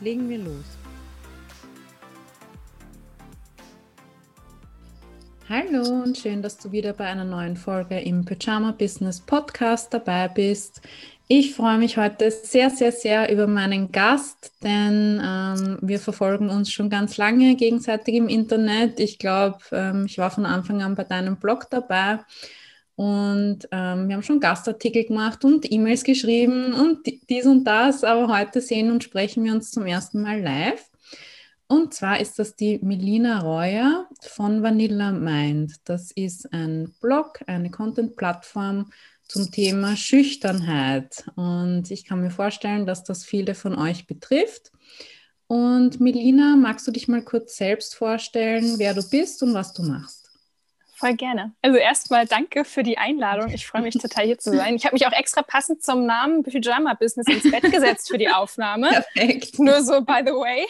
Legen wir los. Hallo und schön, dass du wieder bei einer neuen Folge im Pyjama Business Podcast dabei bist. Ich freue mich heute sehr, sehr, sehr über meinen Gast, denn ähm, wir verfolgen uns schon ganz lange gegenseitig im Internet. Ich glaube, ähm, ich war von Anfang an bei deinem Blog dabei und ähm, wir haben schon Gastartikel gemacht und E-Mails geschrieben und dies und das, aber heute sehen und sprechen wir uns zum ersten Mal live. Und zwar ist das die Melina Reuer von Vanilla Mind. Das ist ein Blog, eine Content-Plattform zum Thema Schüchternheit. Und ich kann mir vorstellen, dass das viele von euch betrifft. Und Melina, magst du dich mal kurz selbst vorstellen, wer du bist und was du machst? Voll gerne. Also erstmal danke für die Einladung. Ich freue mich total hier zu sein. Ich habe mich auch extra passend zum Namen Pyjama Business ins Bett gesetzt für die Aufnahme. Perfekt. Nur so by the way.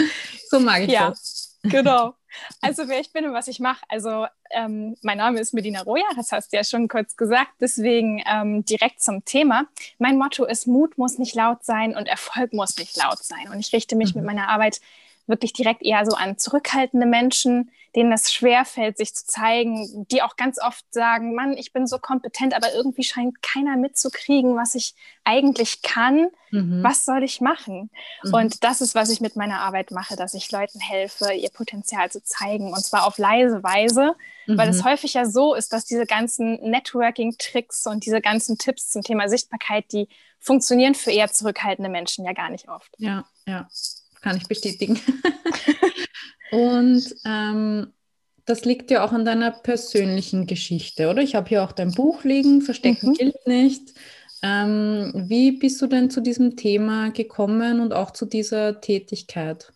so mag ich ja, das. Genau. Also wer ich bin und was ich mache. Also ähm, mein Name ist Medina Roja, das hast du ja schon kurz gesagt. Deswegen ähm, direkt zum Thema. Mein Motto ist, Mut muss nicht laut sein und Erfolg muss nicht laut sein. Und ich richte mich mhm. mit meiner Arbeit wirklich direkt eher so an zurückhaltende Menschen, denen es schwerfällt, sich zu zeigen, die auch ganz oft sagen, Mann, ich bin so kompetent, aber irgendwie scheint keiner mitzukriegen, was ich eigentlich kann. Mhm. Was soll ich machen? Mhm. Und das ist, was ich mit meiner Arbeit mache, dass ich Leuten helfe, ihr Potenzial zu zeigen und zwar auf leise Weise, mhm. weil es mhm. häufig ja so ist, dass diese ganzen Networking-Tricks und diese ganzen Tipps zum Thema Sichtbarkeit, die funktionieren für eher zurückhaltende Menschen ja gar nicht oft. Ja, ja kann ich bestätigen. Und ähm, das liegt ja auch an deiner persönlichen Geschichte, oder? Ich habe hier auch dein Buch liegen, Verstecken mhm. gilt nicht. Ähm, wie bist du denn zu diesem Thema gekommen und auch zu dieser Tätigkeit?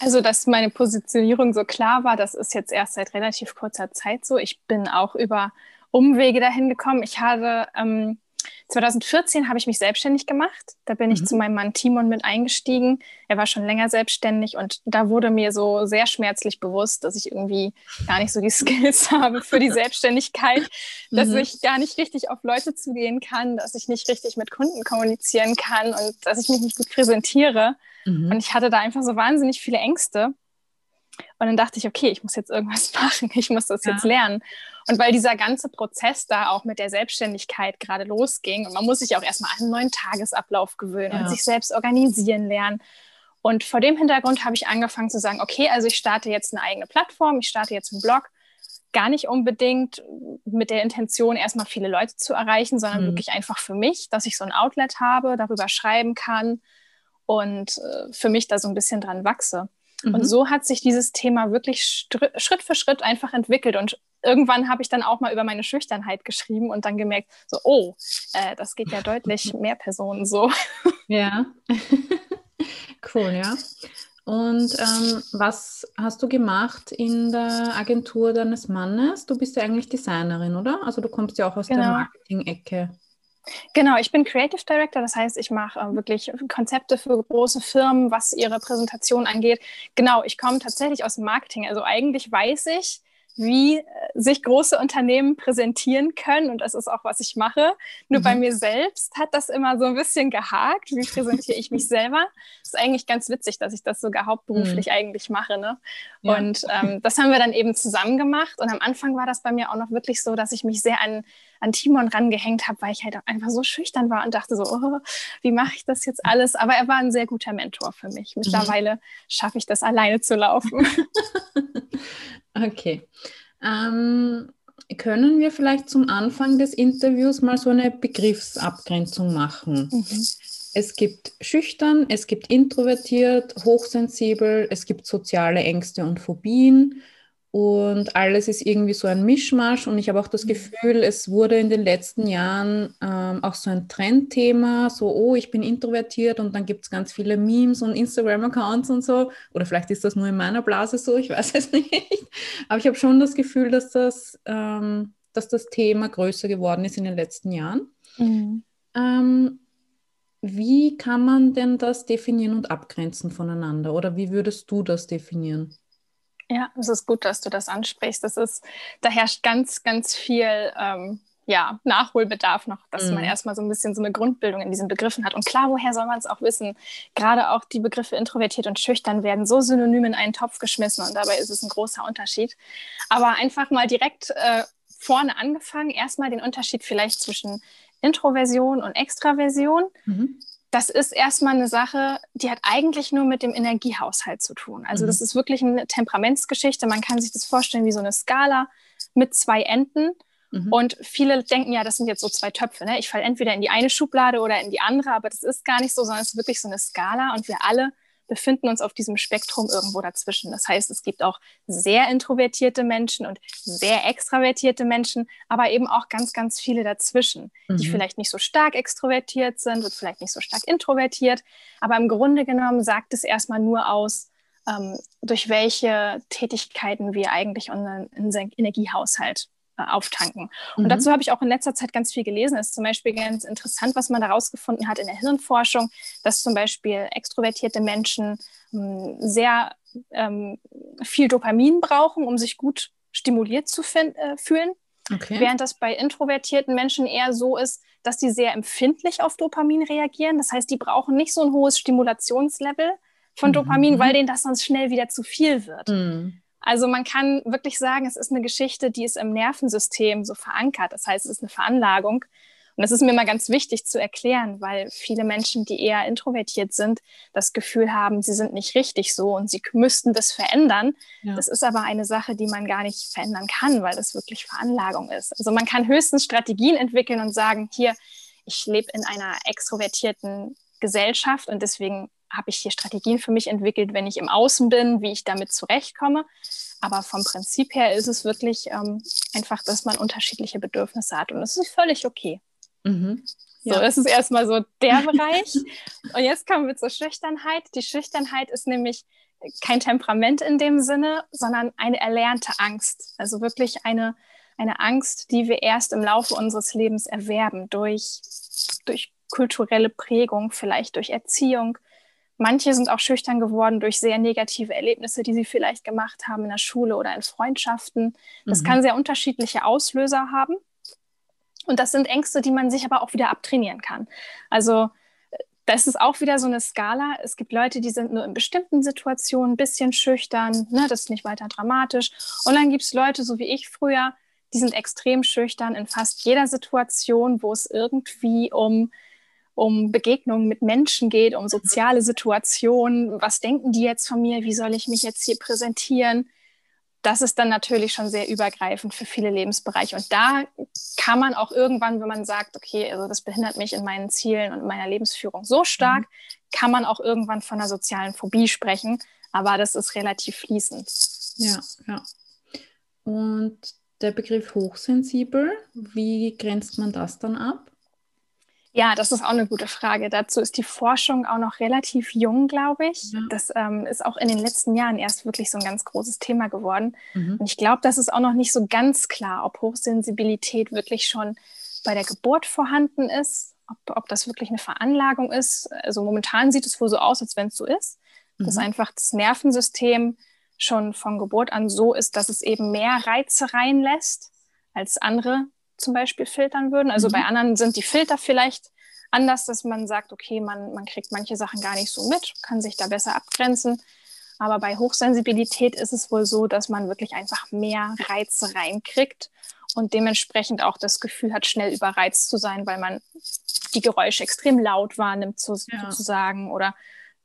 Also, dass meine Positionierung so klar war, das ist jetzt erst seit relativ kurzer Zeit so. Ich bin auch über Umwege dahin gekommen. Ich hatte ähm, 2014 habe ich mich selbstständig gemacht. Da bin ich mhm. zu meinem Mann Timon mit eingestiegen. Er war schon länger selbstständig und da wurde mir so sehr schmerzlich bewusst, dass ich irgendwie gar nicht so die Skills habe für die Selbstständigkeit, dass mhm. ich gar nicht richtig auf Leute zugehen kann, dass ich nicht richtig mit Kunden kommunizieren kann und dass ich mich nicht gut präsentiere. Mhm. Und ich hatte da einfach so wahnsinnig viele Ängste. Und dann dachte ich, okay, ich muss jetzt irgendwas machen, ich muss das ja. jetzt lernen. Und weil dieser ganze Prozess da auch mit der Selbstständigkeit gerade losging und man muss sich auch erstmal an einen neuen Tagesablauf gewöhnen ja. und sich selbst organisieren lernen. Und vor dem Hintergrund habe ich angefangen zu sagen, okay, also ich starte jetzt eine eigene Plattform, ich starte jetzt einen Blog, gar nicht unbedingt mit der Intention, erstmal viele Leute zu erreichen, sondern mhm. wirklich einfach für mich, dass ich so ein Outlet habe, darüber schreiben kann und äh, für mich da so ein bisschen dran wachse. Mhm. Und so hat sich dieses Thema wirklich Schritt für Schritt einfach entwickelt. Und irgendwann habe ich dann auch mal über meine Schüchternheit geschrieben und dann gemerkt, so, oh, äh, das geht ja deutlich mehr Personen so. Ja, cool, ja. Und ähm, was hast du gemacht in der Agentur deines Mannes? Du bist ja eigentlich Designerin, oder? Also du kommst ja auch aus genau. der Marketing-Ecke. Genau, ich bin Creative Director, das heißt, ich mache äh, wirklich Konzepte für große Firmen, was ihre Präsentation angeht. Genau, ich komme tatsächlich aus dem Marketing. Also eigentlich weiß ich, wie äh, sich große Unternehmen präsentieren können. Und das ist auch, was ich mache. Nur mhm. bei mir selbst hat das immer so ein bisschen gehakt. Wie präsentiere ich mich selber? Ist eigentlich ganz witzig, dass ich das sogar hauptberuflich mhm. eigentlich mache. Ne? Ja. Und ähm, das haben wir dann eben zusammen gemacht. Und am Anfang war das bei mir auch noch wirklich so, dass ich mich sehr an, an Timon rangehängt habe, weil ich halt einfach so schüchtern war und dachte so, oh, wie mache ich das jetzt alles? Aber er war ein sehr guter Mentor für mich. Mhm. Mittlerweile mhm. schaffe ich das alleine zu laufen. Okay. Ähm, können wir vielleicht zum Anfang des Interviews mal so eine Begriffsabgrenzung machen? Mhm. Es gibt schüchtern, es gibt introvertiert, hochsensibel, es gibt soziale Ängste und Phobien und alles ist irgendwie so ein Mischmasch und ich habe auch das mhm. Gefühl, es wurde in den letzten Jahren ähm, auch so ein Trendthema, so, oh, ich bin introvertiert und dann gibt es ganz viele Memes und Instagram-Accounts und so. Oder vielleicht ist das nur in meiner Blase so, ich weiß es nicht. Aber ich habe schon das Gefühl, dass das, ähm, dass das Thema größer geworden ist in den letzten Jahren. Mhm. Ähm, wie kann man denn das definieren und abgrenzen voneinander? Oder wie würdest du das definieren? Ja, es ist gut, dass du das ansprichst. Das ist, da herrscht ganz, ganz viel ähm, ja, Nachholbedarf noch, dass mhm. man erstmal so ein bisschen so eine Grundbildung in diesen Begriffen hat. Und klar, woher soll man es auch wissen? Gerade auch die Begriffe introvertiert und schüchtern werden so synonym in einen Topf geschmissen und dabei ist es ein großer Unterschied. Aber einfach mal direkt äh, vorne angefangen, erstmal den Unterschied vielleicht zwischen Introversion und Extraversion. Mhm das ist erstmal eine Sache, die hat eigentlich nur mit dem Energiehaushalt zu tun. Also mhm. das ist wirklich eine Temperamentsgeschichte. Man kann sich das vorstellen wie so eine Skala mit zwei Enden. Mhm. Und viele denken ja, das sind jetzt so zwei Töpfe. Ne? Ich falle entweder in die eine Schublade oder in die andere, aber das ist gar nicht so, sondern es ist wirklich so eine Skala und wir alle befinden uns auf diesem Spektrum irgendwo dazwischen. Das heißt, es gibt auch sehr introvertierte Menschen und sehr extravertierte Menschen, aber eben auch ganz, ganz viele dazwischen, mhm. die vielleicht nicht so stark extrovertiert sind und vielleicht nicht so stark introvertiert. Aber im Grunde genommen sagt es erstmal nur aus, ähm, durch welche Tätigkeiten wir eigentlich unseren, Energiehaushalt auftanken. Und mhm. dazu habe ich auch in letzter Zeit ganz viel gelesen. Es ist zum Beispiel ganz interessant, was man da rausgefunden hat in der Hirnforschung, dass zum Beispiel extrovertierte Menschen ähm, sehr ähm, viel Dopamin brauchen, um sich gut stimuliert zu äh, fühlen. Okay. Während das bei introvertierten Menschen eher so ist, dass die sehr empfindlich auf Dopamin reagieren. Das heißt, die brauchen nicht so ein hohes Stimulationslevel von mhm. Dopamin, mhm. weil denen das sonst schnell wieder zu viel wird. Mhm. Also man kann wirklich sagen, es ist eine Geschichte, die ist im Nervensystem so verankert. Das heißt, es ist eine Veranlagung. Und das ist mir mal ganz wichtig zu erklären, weil viele Menschen, die eher introvertiert sind, das Gefühl haben, sie sind nicht richtig so und sie müssten das verändern. Ja. Das ist aber eine Sache, die man gar nicht verändern kann, weil das wirklich Veranlagung ist. Also man kann höchstens Strategien entwickeln und sagen, hier, ich lebe in einer extrovertierten Gesellschaft und deswegen habe ich hier Strategien für mich entwickelt, wenn ich im Außen bin, wie ich damit zurechtkomme. Aber vom Prinzip her ist es wirklich ähm, einfach, dass man unterschiedliche Bedürfnisse hat und das ist völlig okay. Mhm. Ja. So, das ist erstmal so der Bereich. Und jetzt kommen wir zur Schüchternheit. Die Schüchternheit ist nämlich kein Temperament in dem Sinne, sondern eine erlernte Angst. Also wirklich eine, eine Angst, die wir erst im Laufe unseres Lebens erwerben, durch, durch kulturelle Prägung, vielleicht durch Erziehung, Manche sind auch schüchtern geworden durch sehr negative Erlebnisse, die sie vielleicht gemacht haben in der Schule oder in Freundschaften. Das mhm. kann sehr unterschiedliche Auslöser haben. Und das sind Ängste, die man sich aber auch wieder abtrainieren kann. Also das ist auch wieder so eine Skala. Es gibt Leute, die sind nur in bestimmten Situationen ein bisschen schüchtern, ne, das ist nicht weiter dramatisch. Und dann gibt es Leute, so wie ich früher, die sind extrem schüchtern in fast jeder Situation, wo es irgendwie um um Begegnungen mit Menschen geht, um soziale Situationen. Was denken die jetzt von mir? Wie soll ich mich jetzt hier präsentieren? Das ist dann natürlich schon sehr übergreifend für viele Lebensbereiche. Und da kann man auch irgendwann, wenn man sagt, okay, also das behindert mich in meinen Zielen und in meiner Lebensführung so stark, mhm. kann man auch irgendwann von einer sozialen Phobie sprechen. Aber das ist relativ fließend. Ja, ja. Und der Begriff hochsensibel, wie grenzt man das dann ab? Ja, das ist auch eine gute Frage. Dazu ist die Forschung auch noch relativ jung, glaube ich. Ja. Das ähm, ist auch in den letzten Jahren erst wirklich so ein ganz großes Thema geworden. Mhm. Und ich glaube, das ist auch noch nicht so ganz klar, ob Hochsensibilität wirklich schon bei der Geburt vorhanden ist, ob, ob das wirklich eine Veranlagung ist. Also momentan sieht es wohl so aus, als wenn es so ist, mhm. dass einfach das Nervensystem schon von Geburt an so ist, dass es eben mehr Reize reinlässt als andere zum Beispiel filtern würden. Also mhm. bei anderen sind die Filter vielleicht anders, dass man sagt, okay, man, man kriegt manche Sachen gar nicht so mit, kann sich da besser abgrenzen. Aber bei Hochsensibilität ist es wohl so, dass man wirklich einfach mehr Reize reinkriegt und dementsprechend auch das Gefühl hat, schnell überreizt zu sein, weil man die Geräusche extrem laut wahrnimmt, so, ja. sozusagen, oder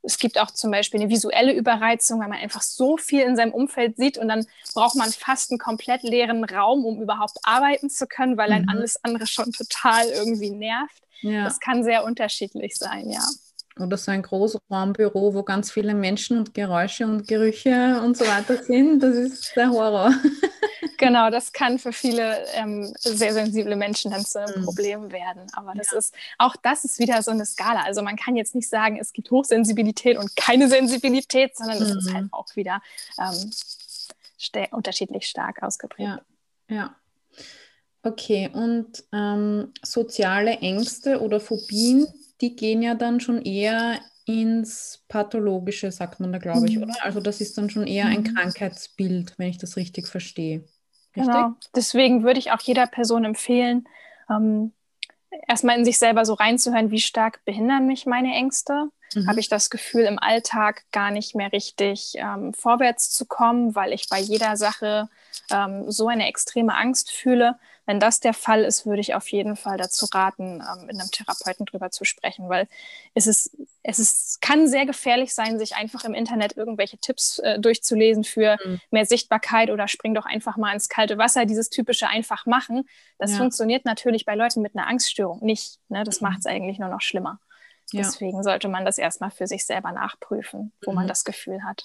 es gibt auch zum Beispiel eine visuelle Überreizung, weil man einfach so viel in seinem Umfeld sieht und dann braucht man fast einen komplett leeren Raum, um überhaupt arbeiten zu können, weil ein mhm. alles andere schon total irgendwie nervt. Ja. Das kann sehr unterschiedlich sein, ja. Oder so ein Großraumbüro, wo ganz viele Menschen und Geräusche und Gerüche und so weiter sind, das ist der Horror. Genau, das kann für viele ähm, sehr sensible Menschen dann zu einem mhm. Problem werden. Aber das ja. ist, auch das ist wieder so eine Skala. Also man kann jetzt nicht sagen, es gibt Hochsensibilität und keine Sensibilität, sondern es mhm. ist halt auch wieder ähm, unterschiedlich stark ausgeprägt. Ja, ja. Okay, und ähm, soziale Ängste oder Phobien, die gehen ja dann schon eher ins Pathologische, sagt man da, glaube ich, mhm. oder? Also das ist dann schon eher ein mhm. Krankheitsbild, wenn ich das richtig verstehe. Richtig? Genau. Deswegen würde ich auch jeder Person empfehlen, ähm, erstmal in sich selber so reinzuhören, wie stark behindern mich meine Ängste. Mhm. Habe ich das Gefühl, im Alltag gar nicht mehr richtig ähm, vorwärts zu kommen, weil ich bei jeder Sache ähm, so eine extreme Angst fühle. Wenn das der Fall ist, würde ich auf jeden Fall dazu raten, ähm, mit einem Therapeuten drüber zu sprechen, weil es ist, es ist, kann sehr gefährlich sein, sich einfach im Internet irgendwelche Tipps äh, durchzulesen für mhm. mehr Sichtbarkeit oder spring doch einfach mal ins kalte Wasser, dieses typische einfach machen. Das ja. funktioniert natürlich bei Leuten mit einer Angststörung nicht. Ne? Das mhm. macht es eigentlich nur noch schlimmer. Ja. Deswegen sollte man das erstmal für sich selber nachprüfen, wo mhm. man das Gefühl hat.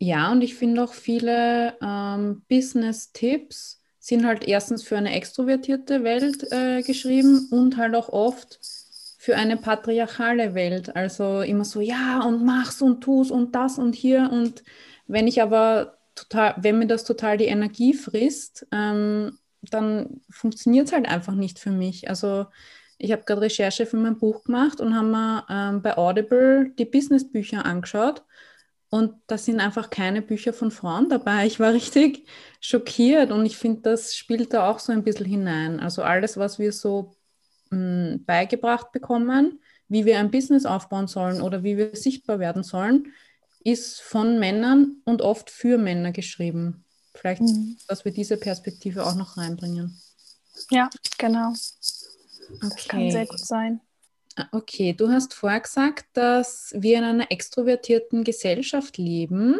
Ja, und ich finde auch viele ähm, Business-Tipps sind halt erstens für eine extrovertierte Welt äh, geschrieben und halt auch oft für eine patriarchale Welt. Also immer so, ja, und mach's und tu's und das und hier. Und wenn ich aber total, wenn mir das total die Energie frisst, ähm, dann funktioniert es halt einfach nicht für mich. Also ich habe gerade Recherche für mein Buch gemacht und haben mir ähm, bei Audible die Businessbücher angeschaut. Und da sind einfach keine Bücher von Frauen dabei. Ich war richtig schockiert und ich finde, das spielt da auch so ein bisschen hinein. Also alles, was wir so mh, mm, beigebracht bekommen, wie wir ein Business aufbauen sollen oder wie wir sichtbar werden sollen, ist von Männern und oft für Männer geschrieben. Vielleicht, mhm. dass wir diese Perspektive auch noch reinbringen. Ja, genau. Okay. Das kann sehr gut sein. Ah, okay, du hast vorher gesagt, dass wir in einer extrovertierten Gesellschaft leben.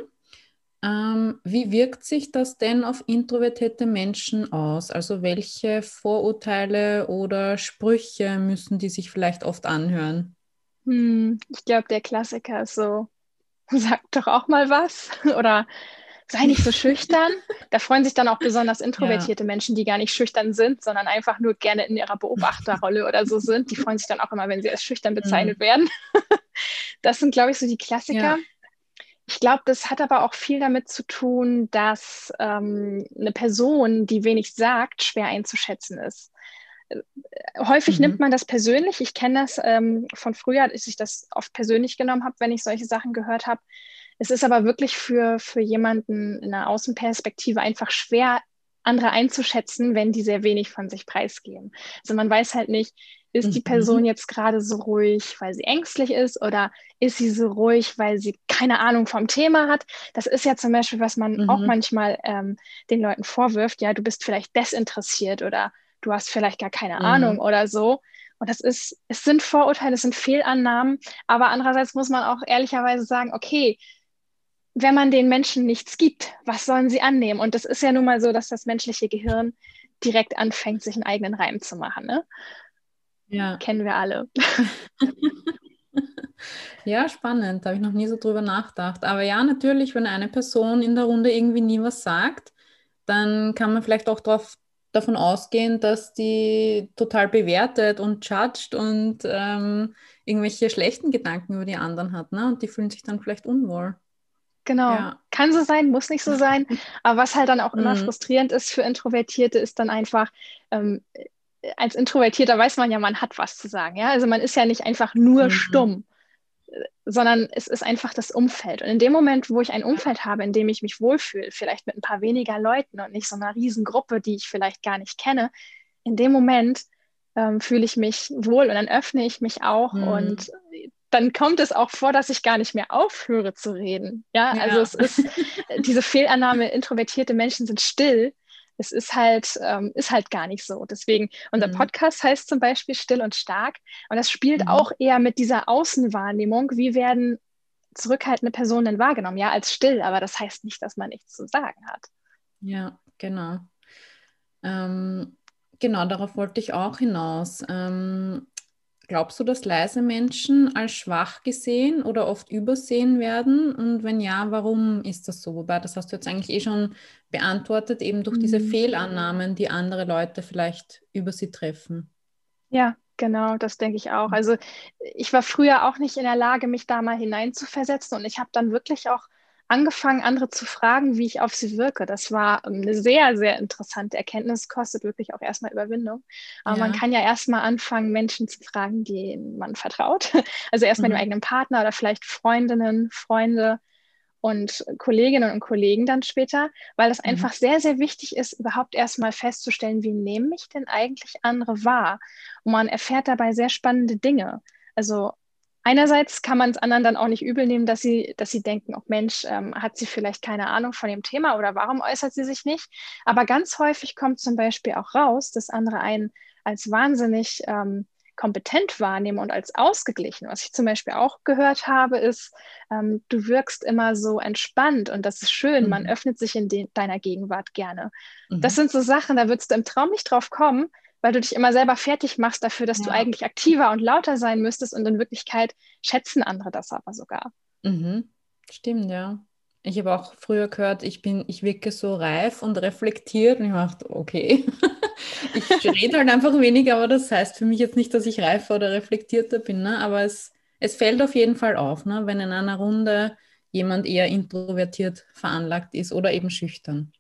Ähm, wie wirkt sich das denn auf introvertierte Menschen aus? Also welche Vorurteile oder Sprüche müssen die sich vielleicht oft anhören? Hm, ich glaube, der Klassiker ist so, sag doch auch mal was. Oder sei nicht so schüchtern. Da freuen sich dann auch besonders introvertierte ja. Menschen, die gar nicht schüchtern sind, sondern einfach nur gerne in ihrer Beobachterrolle oder so sind. Die freuen sich dann auch immer, wenn sie als schüchtern bezeichnet mhm. werden. Das sind, glaube ich, so die Klassiker. Ja. Ich glaube, das hat aber auch viel damit zu tun, dass ähm, eine Person, die wenig sagt, schwer einzuschätzen ist. Äh, häufig mhm. nimmt man das persönlich. Ich kenne das ähm, von früher, als ich das oft persönlich genommen habe, wenn ich solche Sachen gehört habe. Es ist aber wirklich für, für jemanden in einer Außenperspektive einfach schwer, andere einzuschätzen, wenn die sehr wenig von sich preisgeben. Also man weiß halt nicht, ist die mhm. Person jetzt gerade so ruhig, weil sie ängstlich ist oder ist sie so ruhig, weil sie keine Ahnung vom Thema hat? Das ist ja zum Beispiel, was man mhm. auch manchmal ähm, den Leuten vorwirft. Ja, du bist vielleicht desinteressiert oder du hast vielleicht gar keine mhm. Ahnung oder so. Und das ist, es sind Vorurteile, es sind Fehlannahmen, aber andererseits muss man auch ehrlicherweise sagen, okay, wenn man den Menschen nichts gibt, was sollen sie annehmen? Und das ist ja nun mal so, dass das menschliche Gehirn direkt anfängt, sich einen eigenen Reim zu machen. Ne? Ja. Kennen wir alle. ja, spannend. Da habe ich noch nie so drüber nachgedacht. Aber ja, natürlich, wenn eine Person in der Runde irgendwie nie was sagt, dann kann man vielleicht auch drauf, davon ausgehen, dass die total bewertet und judged und ähm, irgendwelche schlechten Gedanken über die anderen hat. Ne? Und die fühlen sich dann vielleicht unwohl. Genau. Ja. Kann so sein, muss nicht so sein. Aber was halt dann auch immer mhm. frustrierend ist für Introvertierte, ist dann einfach, ähm, als Introvertierter weiß man ja, man hat was zu sagen. Ja? Also man ist ja nicht einfach nur mhm. stumm, sondern es ist einfach das Umfeld. Und in dem Moment, wo ich ein Umfeld habe, in dem ich mich wohlfühle, vielleicht mit ein paar weniger Leuten und nicht so einer riesen Gruppe, die ich vielleicht gar nicht kenne, in dem Moment ähm, fühle ich mich wohl und dann öffne ich mich auch mhm. und dann kommt es auch vor, dass ich gar nicht mehr aufhöre zu reden. Ja, ja. also es ist diese Fehlannahme, introvertierte Menschen sind still. Es ist halt, ähm, ist halt gar nicht so. Deswegen, unser mhm. Podcast heißt zum Beispiel Still und Stark. Und das spielt mhm. auch eher mit dieser Außenwahrnehmung. Wie werden zurückhaltende Personen denn wahrgenommen? Ja, als still, aber das heißt nicht, dass man nichts zu sagen hat. Ja, genau. Ähm, genau, darauf wollte ich auch hinaus. Ähm, glaubst du, dass leise Menschen als schwach gesehen oder oft übersehen werden? Und wenn ja, warum ist das so? Wobei, das hast du jetzt eigentlich eh schon beantwortet, eben durch mhm. diese Fehlannahmen, die andere Leute vielleicht über sie treffen. Ja, genau, das denke ich auch. Mhm. Also ich war früher auch nicht in der Lage, mich da mal hineinzuversetzen und ich habe dann wirklich auch angefangen, andere zu fragen, wie ich auf sie wirke. Das war eine sehr, sehr interessante Erkenntnis, kostet wirklich auch erstmal Überwindung. Aber ja. man kann ja erstmal anfangen, Menschen zu fragen, denen man vertraut. Also erstmal mhm. dem eigenen Partner oder vielleicht Freundinnen, Freunde und Kolleginnen und Kollegen dann später, weil das mhm. einfach sehr, sehr wichtig ist, überhaupt erstmal festzustellen, wie nehmen mich denn eigentlich andere wahr? Und man erfährt dabei sehr spannende Dinge. Also einerseits kann man es anderen dann auch nicht übel nehmen, dass sie, dass sie denken, oh Mensch, ähm, hat sie vielleicht keine Ahnung von dem Thema oder warum äußert sie sich nicht? Aber ganz häufig kommt zum Beispiel auch raus, dass andere einen als wahnsinnig ähm, kompetent wahrnehmen und als ausgeglichen. Was ich zum Beispiel auch gehört habe, ist, ähm, du wirkst immer so entspannt und das ist schön. Mhm. Man öffnet sich in deiner Gegenwart gerne. Mhm. Das sind so Sachen, da würdest du im Traum nicht drauf kommen, weil du dich immer selber fertig machst dafür, dass ja. du eigentlich aktiver und lauter sein müsstest und in Wirklichkeit schätzen andere das aber sogar. Mhm. Stimmt, ja. Ich habe auch früher gehört, ich bin, ich wirke so reif und reflektiert und ich dachte, okay, ich rede halt einfach weniger, aber das heißt für mich jetzt nicht, dass ich reifer oder reflektierter bin, ne? aber es, es fällt auf jeden Fall auf, ne? wenn in einer Runde jemand eher introvertiert veranlagt ist oder eben schüchtern.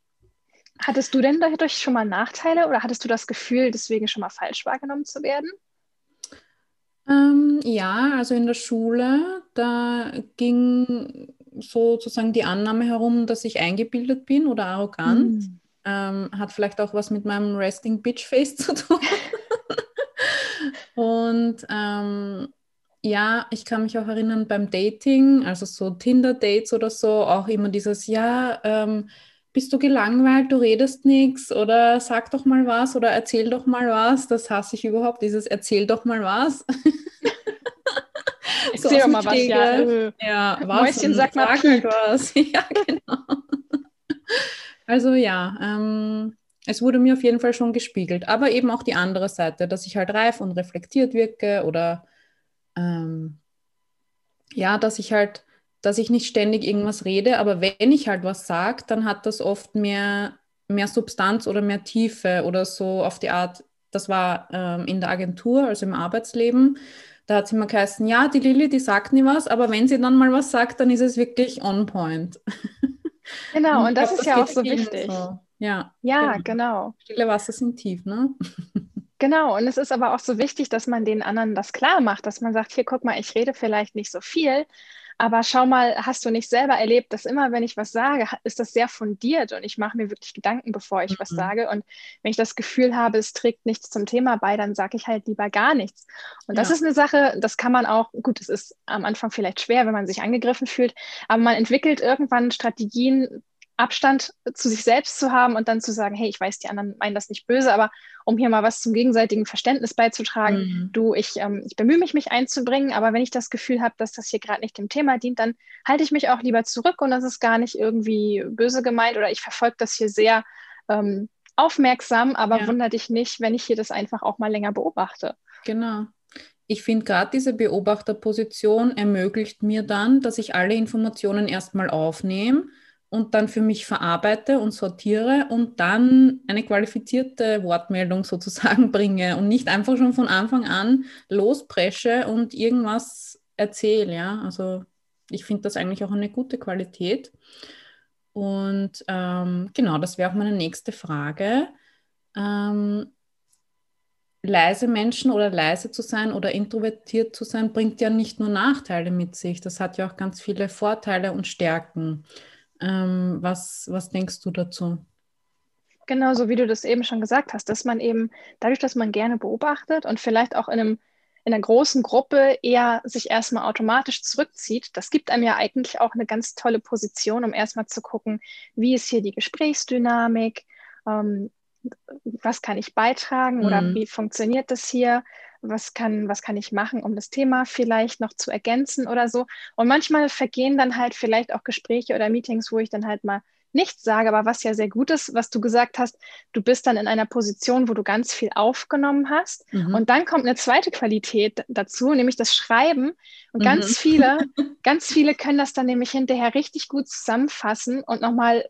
Hattest du denn dadurch schon mal Nachteile oder hattest du das Gefühl, deswegen schon mal falsch wahrgenommen zu werden? Ähm, ja, also in der Schule, da ging sozusagen die Annahme herum, dass ich eingebildet bin oder arrogant. Mm. Ähm, hat vielleicht auch was mit meinem Resting Bitch Face zu tun. Und ähm, ja, ich kann mich auch erinnern beim Dating, also so Tinder-Dates oder so, auch immer dieses, ja, ähm, bist du gelangweilt, du redest nichts oder sag doch mal was oder erzähl doch mal was. Das hasse ich überhaupt, dieses erzähl doch mal was. Erzähl so mal was, ja. ja was Mäuschen, sag mal was. ja, genau. Also ja, ähm, es wurde mir auf jeden Fall schon gespiegelt, aber eben auch die andere Seite, dass ich halt reif und reflektiert wirke oder ähm, ja, dass ich halt dass ich nicht ständig irgendwas rede, aber wenn ich halt was sage, dann hat das oft mehr, mehr Substanz oder mehr Tiefe oder so auf die Art. Das war ähm, in der Agentur, also im Arbeitsleben. Da hat es immer geheißen, ja, die Lilly, die sagt nie was, aber wenn sie dann mal was sagt, dann ist es wirklich on point. Genau, und, und das glaub, ist das ja auch so wichtig. So. Ja, ja genau. genau. Stille Wasser sind tief, ne? Genau, und es ist aber auch so wichtig, dass man den anderen das klar macht, dass man sagt, hier, guck mal, ich rede vielleicht nicht so viel, aber schau mal, hast du nicht selber erlebt, dass immer, wenn ich was sage, ist das sehr fundiert und ich mache mir wirklich Gedanken, bevor ich mhm. was sage. Und wenn ich das Gefühl habe, es trägt nichts zum Thema bei, dann sage ich halt lieber gar nichts. Und das ja. ist eine Sache, das kann man auch, gut, es ist am Anfang vielleicht schwer, wenn man sich angegriffen fühlt, aber man entwickelt irgendwann Strategien, Abstand zu sich selbst zu haben und dann zu sagen, hey, ich weiß, die anderen meinen das nicht böse, aber um hier mal was zum gegenseitigen Verständnis beizutragen, mhm. du, ich, ähm, ich bemühe mich, mich einzubringen, aber wenn ich das Gefühl habe, dass das hier gerade nicht dem Thema dient, dann halte ich mich auch lieber zurück und das ist gar nicht irgendwie böse gemeint oder ich verfolge das hier sehr ähm, aufmerksam, aber ja. wundere dich nicht, wenn ich hier das einfach auch mal länger beobachte. Genau. Ich finde gerade diese Beobachterposition ermöglicht mir dann, dass ich alle Informationen erstmal aufnehme und dann für mich verarbeite und sortiere und dann eine qualifizierte Wortmeldung sozusagen bringe und nicht einfach schon von Anfang an lospresche und irgendwas erzähle. Ja? Also ich finde das eigentlich auch eine gute Qualität. Und ähm, genau, das wäre auch meine nächste Frage. Ähm, leise Menschen oder leise zu sein oder introvertiert zu sein, bringt ja nicht nur Nachteile mit sich. Das hat ja auch ganz viele Vorteile und Stärken. Ähm, was, was denkst du dazu? Genau, so wie du das eben schon gesagt hast, dass man eben dadurch, dass man gerne beobachtet und vielleicht auch in, einem, in einer großen Gruppe eher sich erstmal automatisch zurückzieht, das gibt einem ja eigentlich auch eine ganz tolle Position, um erstmal zu gucken, wie ist hier die Gesprächsdynamik, ähm, was kann ich beitragen oder mhm. wie funktioniert das hier, was kann, was kann ich machen, um das Thema vielleicht noch zu ergänzen oder so. Und manchmal vergehen dann halt vielleicht auch Gespräche oder Meetings, wo ich dann halt mal nichts sage, aber was ja sehr gut ist, was du gesagt hast, du bist dann in einer Position, wo du ganz viel aufgenommen hast. Mhm. Und dann kommt eine zweite Qualität dazu, nämlich das Schreiben. Und mhm. ganz viele, ganz viele können das dann nämlich hinterher richtig gut zusammenfassen und nochmal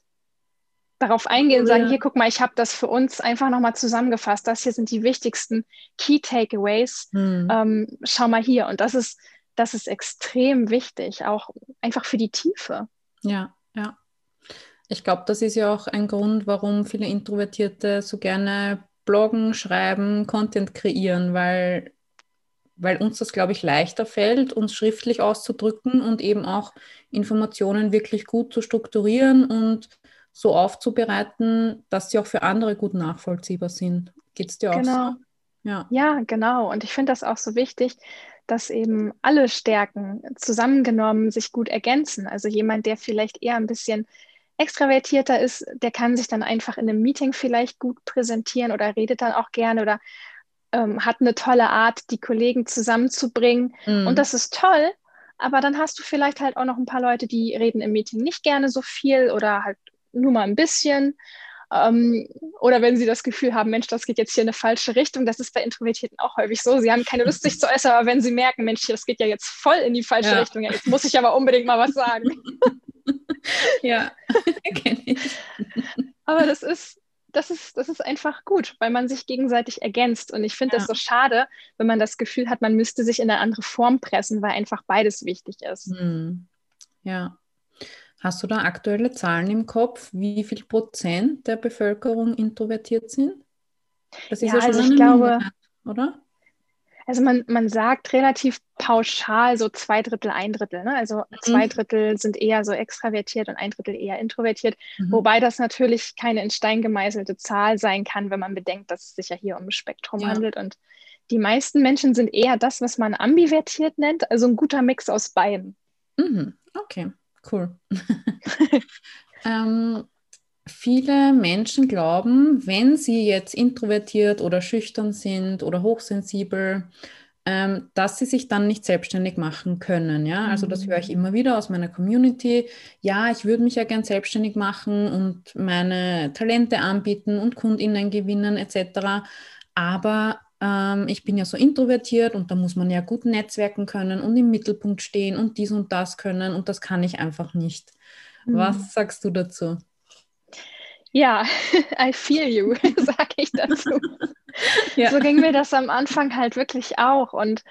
darauf eingehen und sagen, ja. hier guck mal, ich habe das für uns einfach nochmal zusammengefasst. Das hier sind die wichtigsten Key Takeaways. Mhm. Ähm, schau mal hier. Und das ist, das ist extrem wichtig, auch einfach für die Tiefe. Ja, ja. Ich glaube, das ist ja auch ein Grund, warum viele Introvertierte so gerne bloggen, schreiben, Content kreieren, weil, weil uns das, glaube ich, leichter fällt, uns schriftlich auszudrücken und eben auch Informationen wirklich gut zu strukturieren und so aufzubereiten, dass sie auch für andere gut nachvollziehbar sind. Geht es dir auch genau. so? Ja. ja, genau. Und ich finde das auch so wichtig, dass eben alle Stärken zusammengenommen sich gut ergänzen. Also jemand, der vielleicht eher ein bisschen extravertierter ist, der kann sich dann einfach in einem Meeting vielleicht gut präsentieren oder redet dann auch gerne oder ähm, hat eine tolle Art, die Kollegen zusammenzubringen. Mm. Und das ist toll, aber dann hast du vielleicht halt auch noch ein paar Leute, die reden im Meeting nicht gerne so viel oder halt nur mal ein bisschen. Ähm, oder wenn sie das Gefühl haben, Mensch, das geht jetzt hier in eine falsche Richtung, das ist bei Introvertierten auch häufig so. Sie haben keine Lust, sich zu äußern, aber wenn sie merken, Mensch, das geht ja jetzt voll in die falsche ja. Richtung, ja, jetzt muss ich aber unbedingt mal was sagen. ja, kenne ich. Aber das ist, das ist, das ist einfach gut, weil man sich gegenseitig ergänzt. Und ich finde ja. das so schade, wenn man das Gefühl hat, man müsste sich in eine andere Form pressen, weil einfach beides wichtig ist. Hm. Ja. Hast du da aktuelle Zahlen im Kopf, wie viel Prozent der Bevölkerung introvertiert sind? Das ist ja, ja schon also ich glaube, Minderheit, oder? Also man, man sagt relativ pauschal so zwei Drittel, ein Drittel. Ne? Also mhm. zwei Drittel sind eher so extravertiert und ein Drittel eher introvertiert. Mhm. Wobei das natürlich keine in Stein gemeißelte Zahl sein kann, wenn man bedenkt, dass es sich ja hier um ein Spektrum ja. handelt. Und die meisten Menschen sind eher das, was man ambivertiert nennt, also ein guter Mix aus beiden. Mhm. Okay, cool. ähm, Viele Menschen glauben, wenn sie jetzt introvertiert oder schüchtern sind oder hochsensibel, ähm, dass sie sich dann nicht selbstständig machen können. Ja, also das höre ich mhm. immer wieder aus meiner Community. Ja, ich würde mich ja gern selbstständig machen und meine Talente anbieten und KundInnen gewinnen etc. Aber ich bin ja so introvertiert und da muss man ja gut netzwerken können und im Mittelpunkt stehen und dies und das können und das kann ich einfach nicht. Mhm. Was sagst du dazu? Ja, I feel you, sage ich dazu. ja. So ging mir das am Anfang halt wirklich auch. Und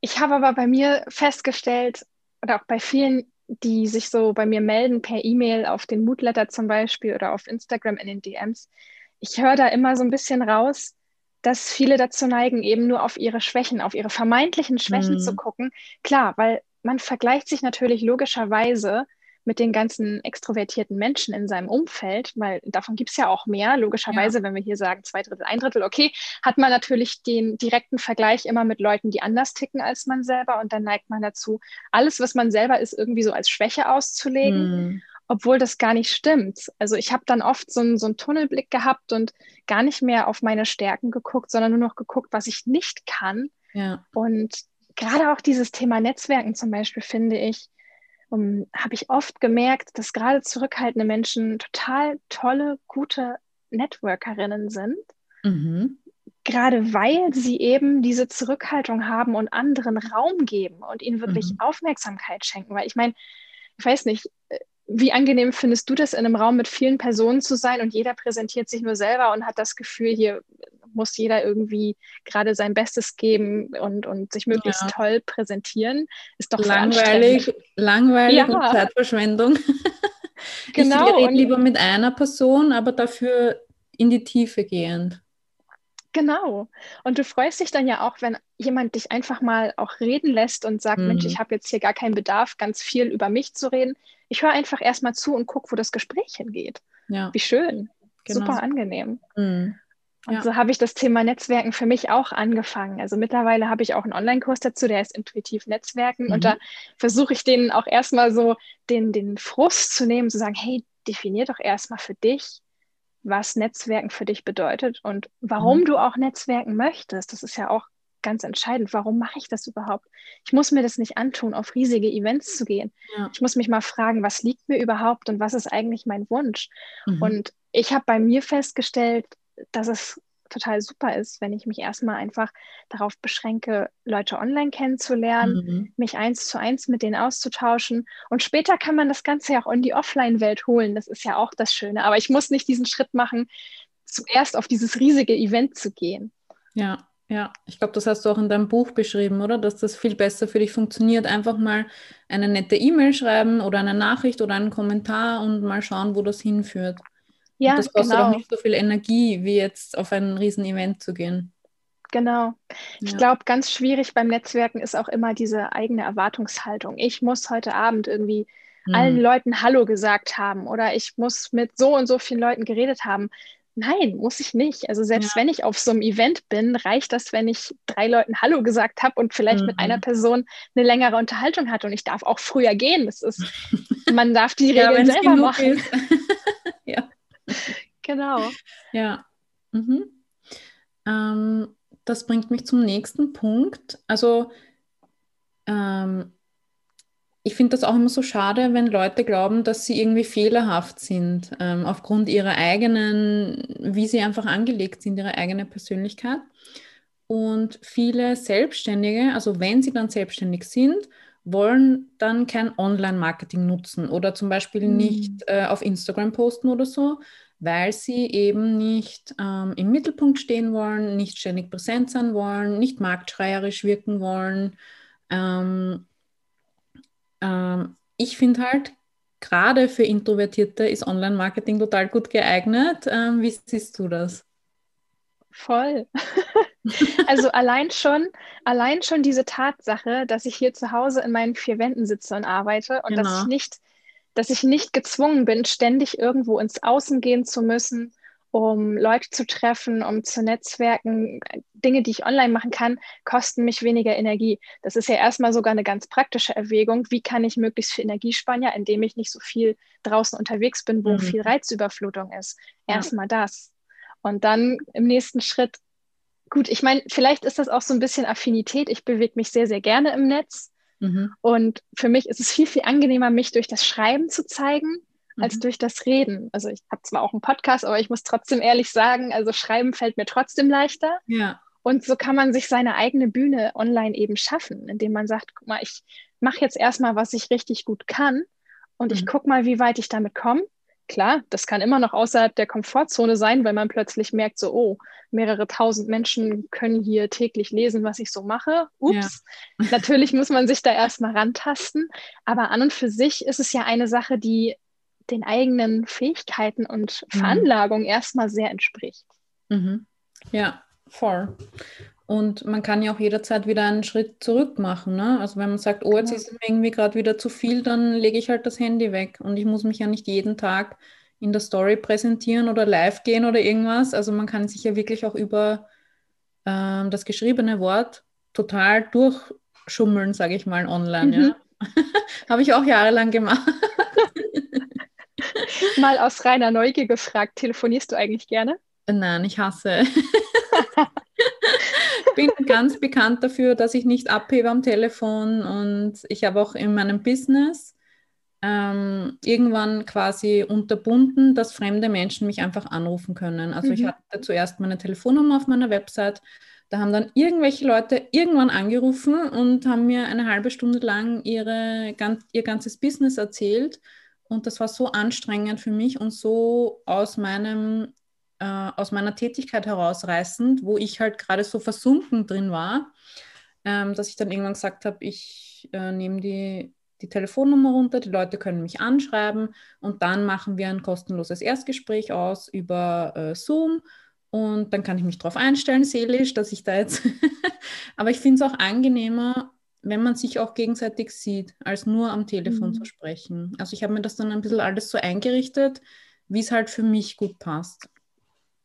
ich habe aber bei mir festgestellt, oder auch bei vielen, die sich so bei mir melden per E-Mail auf den Moodletter zum Beispiel oder auf Instagram in den DMs, ich höre da immer so ein bisschen raus, dass viele dazu neigen, eben nur auf ihre Schwächen, auf ihre vermeintlichen Schwächen mhm. zu gucken. Klar, weil man vergleicht sich natürlich logischerweise mit den ganzen extrovertierten Menschen in seinem Umfeld, weil davon gibt es ja auch mehr. Logischerweise, ja. wenn wir hier sagen zwei Drittel, ein Drittel, okay, hat man natürlich den direkten Vergleich immer mit Leuten, die anders ticken als man selber und dann neigt man dazu, alles, was man selber ist, irgendwie so als Schwäche auszulegen. Mhm. Obwohl das gar nicht stimmt. Also ich habe dann oft so einen, so einen Tunnelblick gehabt und gar nicht mehr auf meine Stärken geguckt, sondern nur noch geguckt, was ich nicht kann. Ja. Und gerade auch dieses Thema Netzwerken zum Beispiel finde ich, um, habe ich oft gemerkt, dass gerade zurückhaltende Menschen total tolle, gute Networkerinnen sind. Mhm. Gerade weil sie eben diese Zurückhaltung haben und anderen Raum geben und ihnen wirklich mhm. Aufmerksamkeit schenken. Weil ich meine, ich weiß nicht, äh, wie angenehm findest du das, in einem Raum mit vielen Personen zu sein und jeder präsentiert sich nur selber und hat das Gefühl, hier muss jeder irgendwie gerade sein Bestes geben und, und sich möglichst ja. toll präsentieren. Ist doch langweilig, langweilig ja. und Zeitverschwendung. Genau. Ich rede lieber mit einer Person, aber dafür in die Tiefe gehend. Genau. Und du freust dich dann ja auch, wenn jemand dich einfach mal auch reden lässt und sagt, mhm. Mensch, ich habe jetzt hier gar keinen Bedarf, ganz viel über mich zu reden. Ich höre einfach erstmal zu und gucke, wo das Gespräch hingeht. Ja. Wie schön. Genau. Super angenehm. Mhm. Und ja. so habe ich das Thema Netzwerken für mich auch angefangen. Also mittlerweile habe ich auch einen Online-Kurs dazu, der heißt Intuitiv Netzwerken. Mhm. Und da versuche ich denen auch erstmal so den, den Frust zu nehmen, zu sagen, hey, definier doch erstmal für dich, was Netzwerken für dich bedeutet und warum mhm. du auch Netzwerken möchtest. Das ist ja auch ganz entscheidend. Warum mache ich das überhaupt? Ich muss mir das nicht antun, auf riesige Events zu gehen. Ja. Ich muss mich mal fragen, was liegt mir überhaupt und was ist eigentlich mein Wunsch? Mhm. Und ich habe bei mir festgestellt, dass es total super ist, wenn ich mich erstmal einfach darauf beschränke, Leute online kennenzulernen, mhm. mich eins zu eins mit denen auszutauschen. Und später kann man das Ganze ja auch in die Offline-Welt holen. Das ist ja auch das Schöne. Aber ich muss nicht diesen Schritt machen, zuerst auf dieses riesige Event zu gehen. Ja, ja, ich glaube, das hast du auch in deinem Buch beschrieben, oder? Dass das viel besser für dich funktioniert. Einfach mal eine nette E-Mail schreiben oder eine Nachricht oder einen Kommentar und mal schauen, wo das hinführt. Ja, und das kostet genau. auch nicht so viel Energie, wie jetzt auf ein Riesen-Event zu gehen. Genau. Ich ja. glaube, ganz schwierig beim Netzwerken ist auch immer diese eigene Erwartungshaltung. Ich muss heute Abend irgendwie hm. allen Leuten Hallo gesagt haben oder ich muss mit so und so vielen Leuten geredet haben. Nein, muss ich nicht. Also selbst ja. wenn ich auf so einem Event bin, reicht das, wenn ich drei Leuten Hallo gesagt habe und vielleicht mhm. mit einer mhm. Person eine längere Unterhaltung hatte und ich darf auch früher gehen. Das ist, man darf die Regeln ja, selber machen. ja. Genau. Ja. Mhm. Ähm, das bringt mich zum nächsten Punkt. Also ähm, ich finde das auch immer so schade, wenn Leute glauben, dass sie irgendwie fehlerhaft sind, ähm, aufgrund ihrer eigenen, wie sie einfach angelegt sind, ihre eigene Persönlichkeit. Und viele Selbstständige, also wenn sie dann selbstständig sind, wollen dann kein Online-Marketing nutzen oder zum Beispiel mhm. nicht äh, auf Instagram posten oder so, weil sie eben nicht ähm, im Mittelpunkt stehen wollen, nicht ständig präsent sein wollen, nicht marktschreierisch wirken wollen. Ähm, ähm, ich finde halt, gerade für Introvertierte ist Online-Marketing total gut geeignet. Ähm, wie siehst du das? Voll. also allein schon, allein schon diese Tatsache, dass ich hier zu Hause in meinen vier Wänden sitze und arbeite und genau. dass ich nicht, dass ich nicht gezwungen bin, ständig irgendwo ins Außen gehen zu müssen, um Leute zu treffen, um zu netzwerken. Dinge, die ich online machen kann, kosten mich weniger Energie. Das ist ja erstmal sogar eine ganz praktische Erwägung. Wie kann ich möglichst viel Energie sparen, indem ich nicht so viel draußen unterwegs bin, wo mhm. viel Reizüberflutung ist? Erstmal ja. das. Und dann im nächsten Schritt, gut, ich meine, vielleicht ist das auch so ein bisschen Affinität. Ich bewege mich sehr, sehr gerne im Netz. Mhm. Und für mich ist es viel, viel angenehmer, mich durch das Schreiben zu zeigen, als mhm. durch das Reden. Also ich habe zwar auch einen Podcast, aber ich muss trotzdem ehrlich sagen, also Schreiben fällt mir trotzdem leichter. Ja. Und so kann man sich seine eigene Bühne online eben schaffen, indem man sagt, guck mal, ich mache jetzt erstmal, was ich richtig gut kann und mhm. ich gucke mal, wie weit ich damit komme. Klar, das kann immer noch außerhalb der Komfortzone sein, weil man plötzlich merkt, so, oh, mehrere tausend Menschen können hier täglich lesen, was ich so mache. Ups. Ja. Natürlich muss man sich da erstmal rantasten. Aber an und für sich ist es ja eine Sache, die den eigenen Fähigkeiten und mhm. Veranlagung erstmal sehr entspricht. Mhm. Ja, voll. Und man kann ja auch jederzeit wieder einen Schritt zurück machen. Ne? Also wenn man sagt, oh, jetzt genau. ist es irgendwie gerade wieder zu viel, dann lege ich halt das Handy weg. Und ich muss mich ja nicht jeden Tag in der Story präsentieren oder live gehen oder irgendwas. Also man kann sich ja wirklich auch über ähm, das geschriebene Wort total durchschummeln, sage ich mal, online. Mhm. Ja? Habe ich auch jahrelang gemacht. Mal aus reiner Neugier gefragt, telefonierst du eigentlich gerne? Nein, ich hasse. bin ganz bekannt dafür, dass ich nicht abhebe am Telefon und ich habe auch in meinem Business ähm, irgendwann quasi unterbunden, dass fremde Menschen mich einfach anrufen können. Also mhm. ich hatte zuerst meine Telefonnummer auf meiner Website. Da haben dann irgendwelche Leute irgendwann angerufen und haben mir eine halbe Stunde lang ihre, ihr ganzes Business erzählt. Und das war so anstrengend für mich und so aus meinem äh, aus meiner Tätigkeit herausreißend, wo ich halt gerade so versunken drin war, ähm, dass ich dann irgendwann gesagt habe, ich äh, nehme die, die Telefonnummer runter, die Leute können mich anschreiben und dann machen wir ein kostenloses Erstgespräch aus über äh, Zoom und dann kann ich mich darauf einstellen, seelisch, dass ich da jetzt. Aber ich finde es auch angenehmer, wenn man sich auch gegenseitig sieht, als nur am Telefon mhm. zu sprechen. Also ich habe mir das dann ein bisschen alles so eingerichtet, wie es halt für mich gut passt.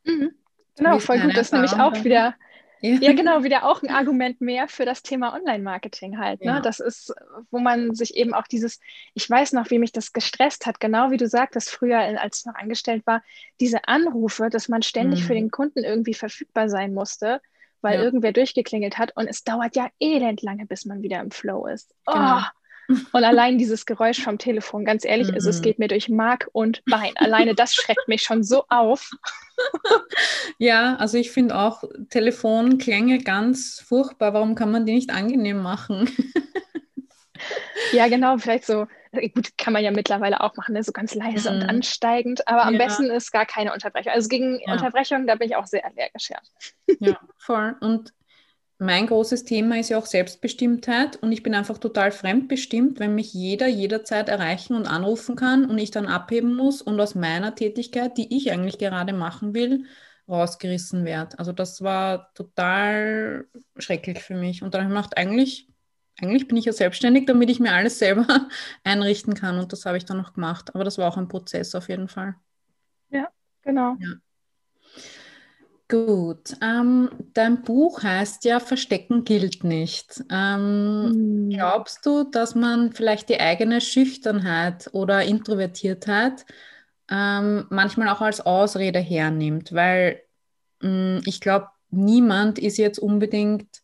Mhm. Genau, voll gut. Das ist nämlich auch wieder, ja. ja. genau, wieder auch ein Argument mehr für das Thema Online-Marketing halt. Ne? Ja. Das ist, wo man sich eben auch dieses, ich weiß noch, wie mich das gestresst hat, genau wie du sagtest, früher, als ich noch angestellt war, diese Anrufe, dass man ständig mhm. für den Kunden irgendwie verfügbar sein musste, weil ja. irgendwer durchgeklingelt hat und es dauert ja elend lange, bis man wieder im Flow ist. Oh. Genau. Und allein dieses Geräusch vom Telefon, ganz ehrlich, mhm. also es mhm. geht mir durch Mark und Bein. Alleine das schreckt mich schon so auf. Ja, also ich finde auch Telefonklänge ganz furchtbar. Warum kann man die nicht angenehm machen? Ja, genau, vielleicht so, gut, kann man ja mittlerweile auch machen, ne? so ganz leise mhm. und ansteigend, aber am ja. besten ist gar keine Unterbrechung. Also gegen ja. Unterbrechung, da bin ich auch sehr allergisch, ja. Ja, voll. Und mein großes Thema ist ja auch Selbstbestimmtheit und ich bin einfach total fremdbestimmt, wenn mich jeder jederzeit erreichen und anrufen kann und ich dann abheben muss und aus meiner Tätigkeit, die ich eigentlich gerade machen will, rausgerissen werde. Also das war total schrecklich für mich. Und dann habe ich gedacht, eigentlich, eigentlich bin ich ja selbstständig, damit ich mir alles selber einrichten kann. Und das habe ich dann noch gemacht. Aber das war auch ein Prozess auf jeden Fall. Ja, genau. Ja. Gut, ähm, dein Buch heißt ja Verstecken gilt nicht. Ähm, mhm. Glaubst du, dass man vielleicht die eigene Schüchternheit oder Introvertiertheit ähm, manchmal auch als Ausrede hernimmt? Weil mh, hm, ich glaube, niemand ist jetzt unbedingt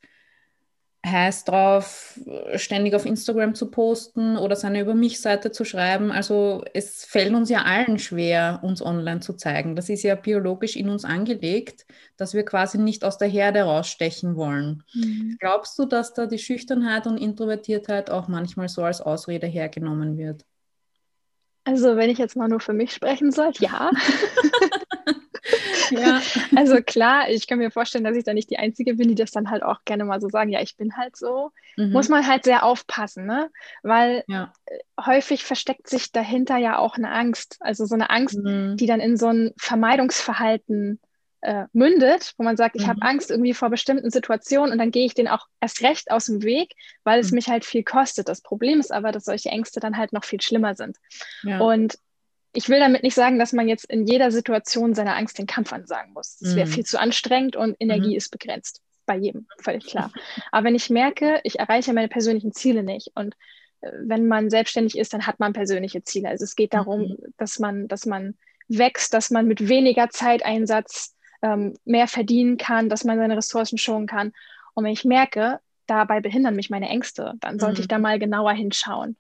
heiß drauf, ständig auf Instagram zu posten oder seine Über mich-Seite zu schreiben. Also es fällt uns ja allen schwer, uns online zu zeigen. Das ist ja biologisch in uns angelegt, dass wir quasi nicht aus der Herde rausstechen wollen. Mhm. Glaubst du, dass da die Schüchternheit und Introvertiertheit auch manchmal so als Ausrede hergenommen wird? Also wenn ich jetzt mal nur für mich sprechen soll, ja. ja. Also klar, ich kann mir vorstellen, dass ich da nicht die Einzige bin, die das dann halt auch gerne mal so sagen, ja, ich bin halt so. Mhm. Muss man halt sehr aufpassen, ne? Weil ja. Äh, häufig versteckt sich dahinter ja auch eine Angst. Also so eine Angst, mhm. die dann in so ein Vermeidungsverhalten äh, mündet, wo man sagt, ich mhm. habe Angst irgendwie vor bestimmten Situationen und dann gehe ich den auch erst recht aus dem Weg, weil es mhm. mich halt viel kostet. Das Problem ist aber, dass solche Ängste dann halt noch viel schlimmer sind. Ja. Und ich will damit nicht sagen, dass man jetzt in jeder Situation seiner Angst den Kampf ansagen muss. Das wäre mhm. viel zu anstrengend und Energie mhm. ist begrenzt. Bei jedem, völlig klar. Aber wenn ich merke, ich erreiche meine persönlichen Ziele nicht und äh, wenn man selbstständig ist, dann hat man persönliche Ziele. Also es geht darum, mhm. dass man, dass man wächst, dass man mit weniger Zeiteinsatz ähm, mehr verdienen kann, dass man seine Ressourcen schonen kann. Und wenn ich merke, dabei behindern mich meine Ängste, dann sollte mhm. ich da mal genauer hinschauen.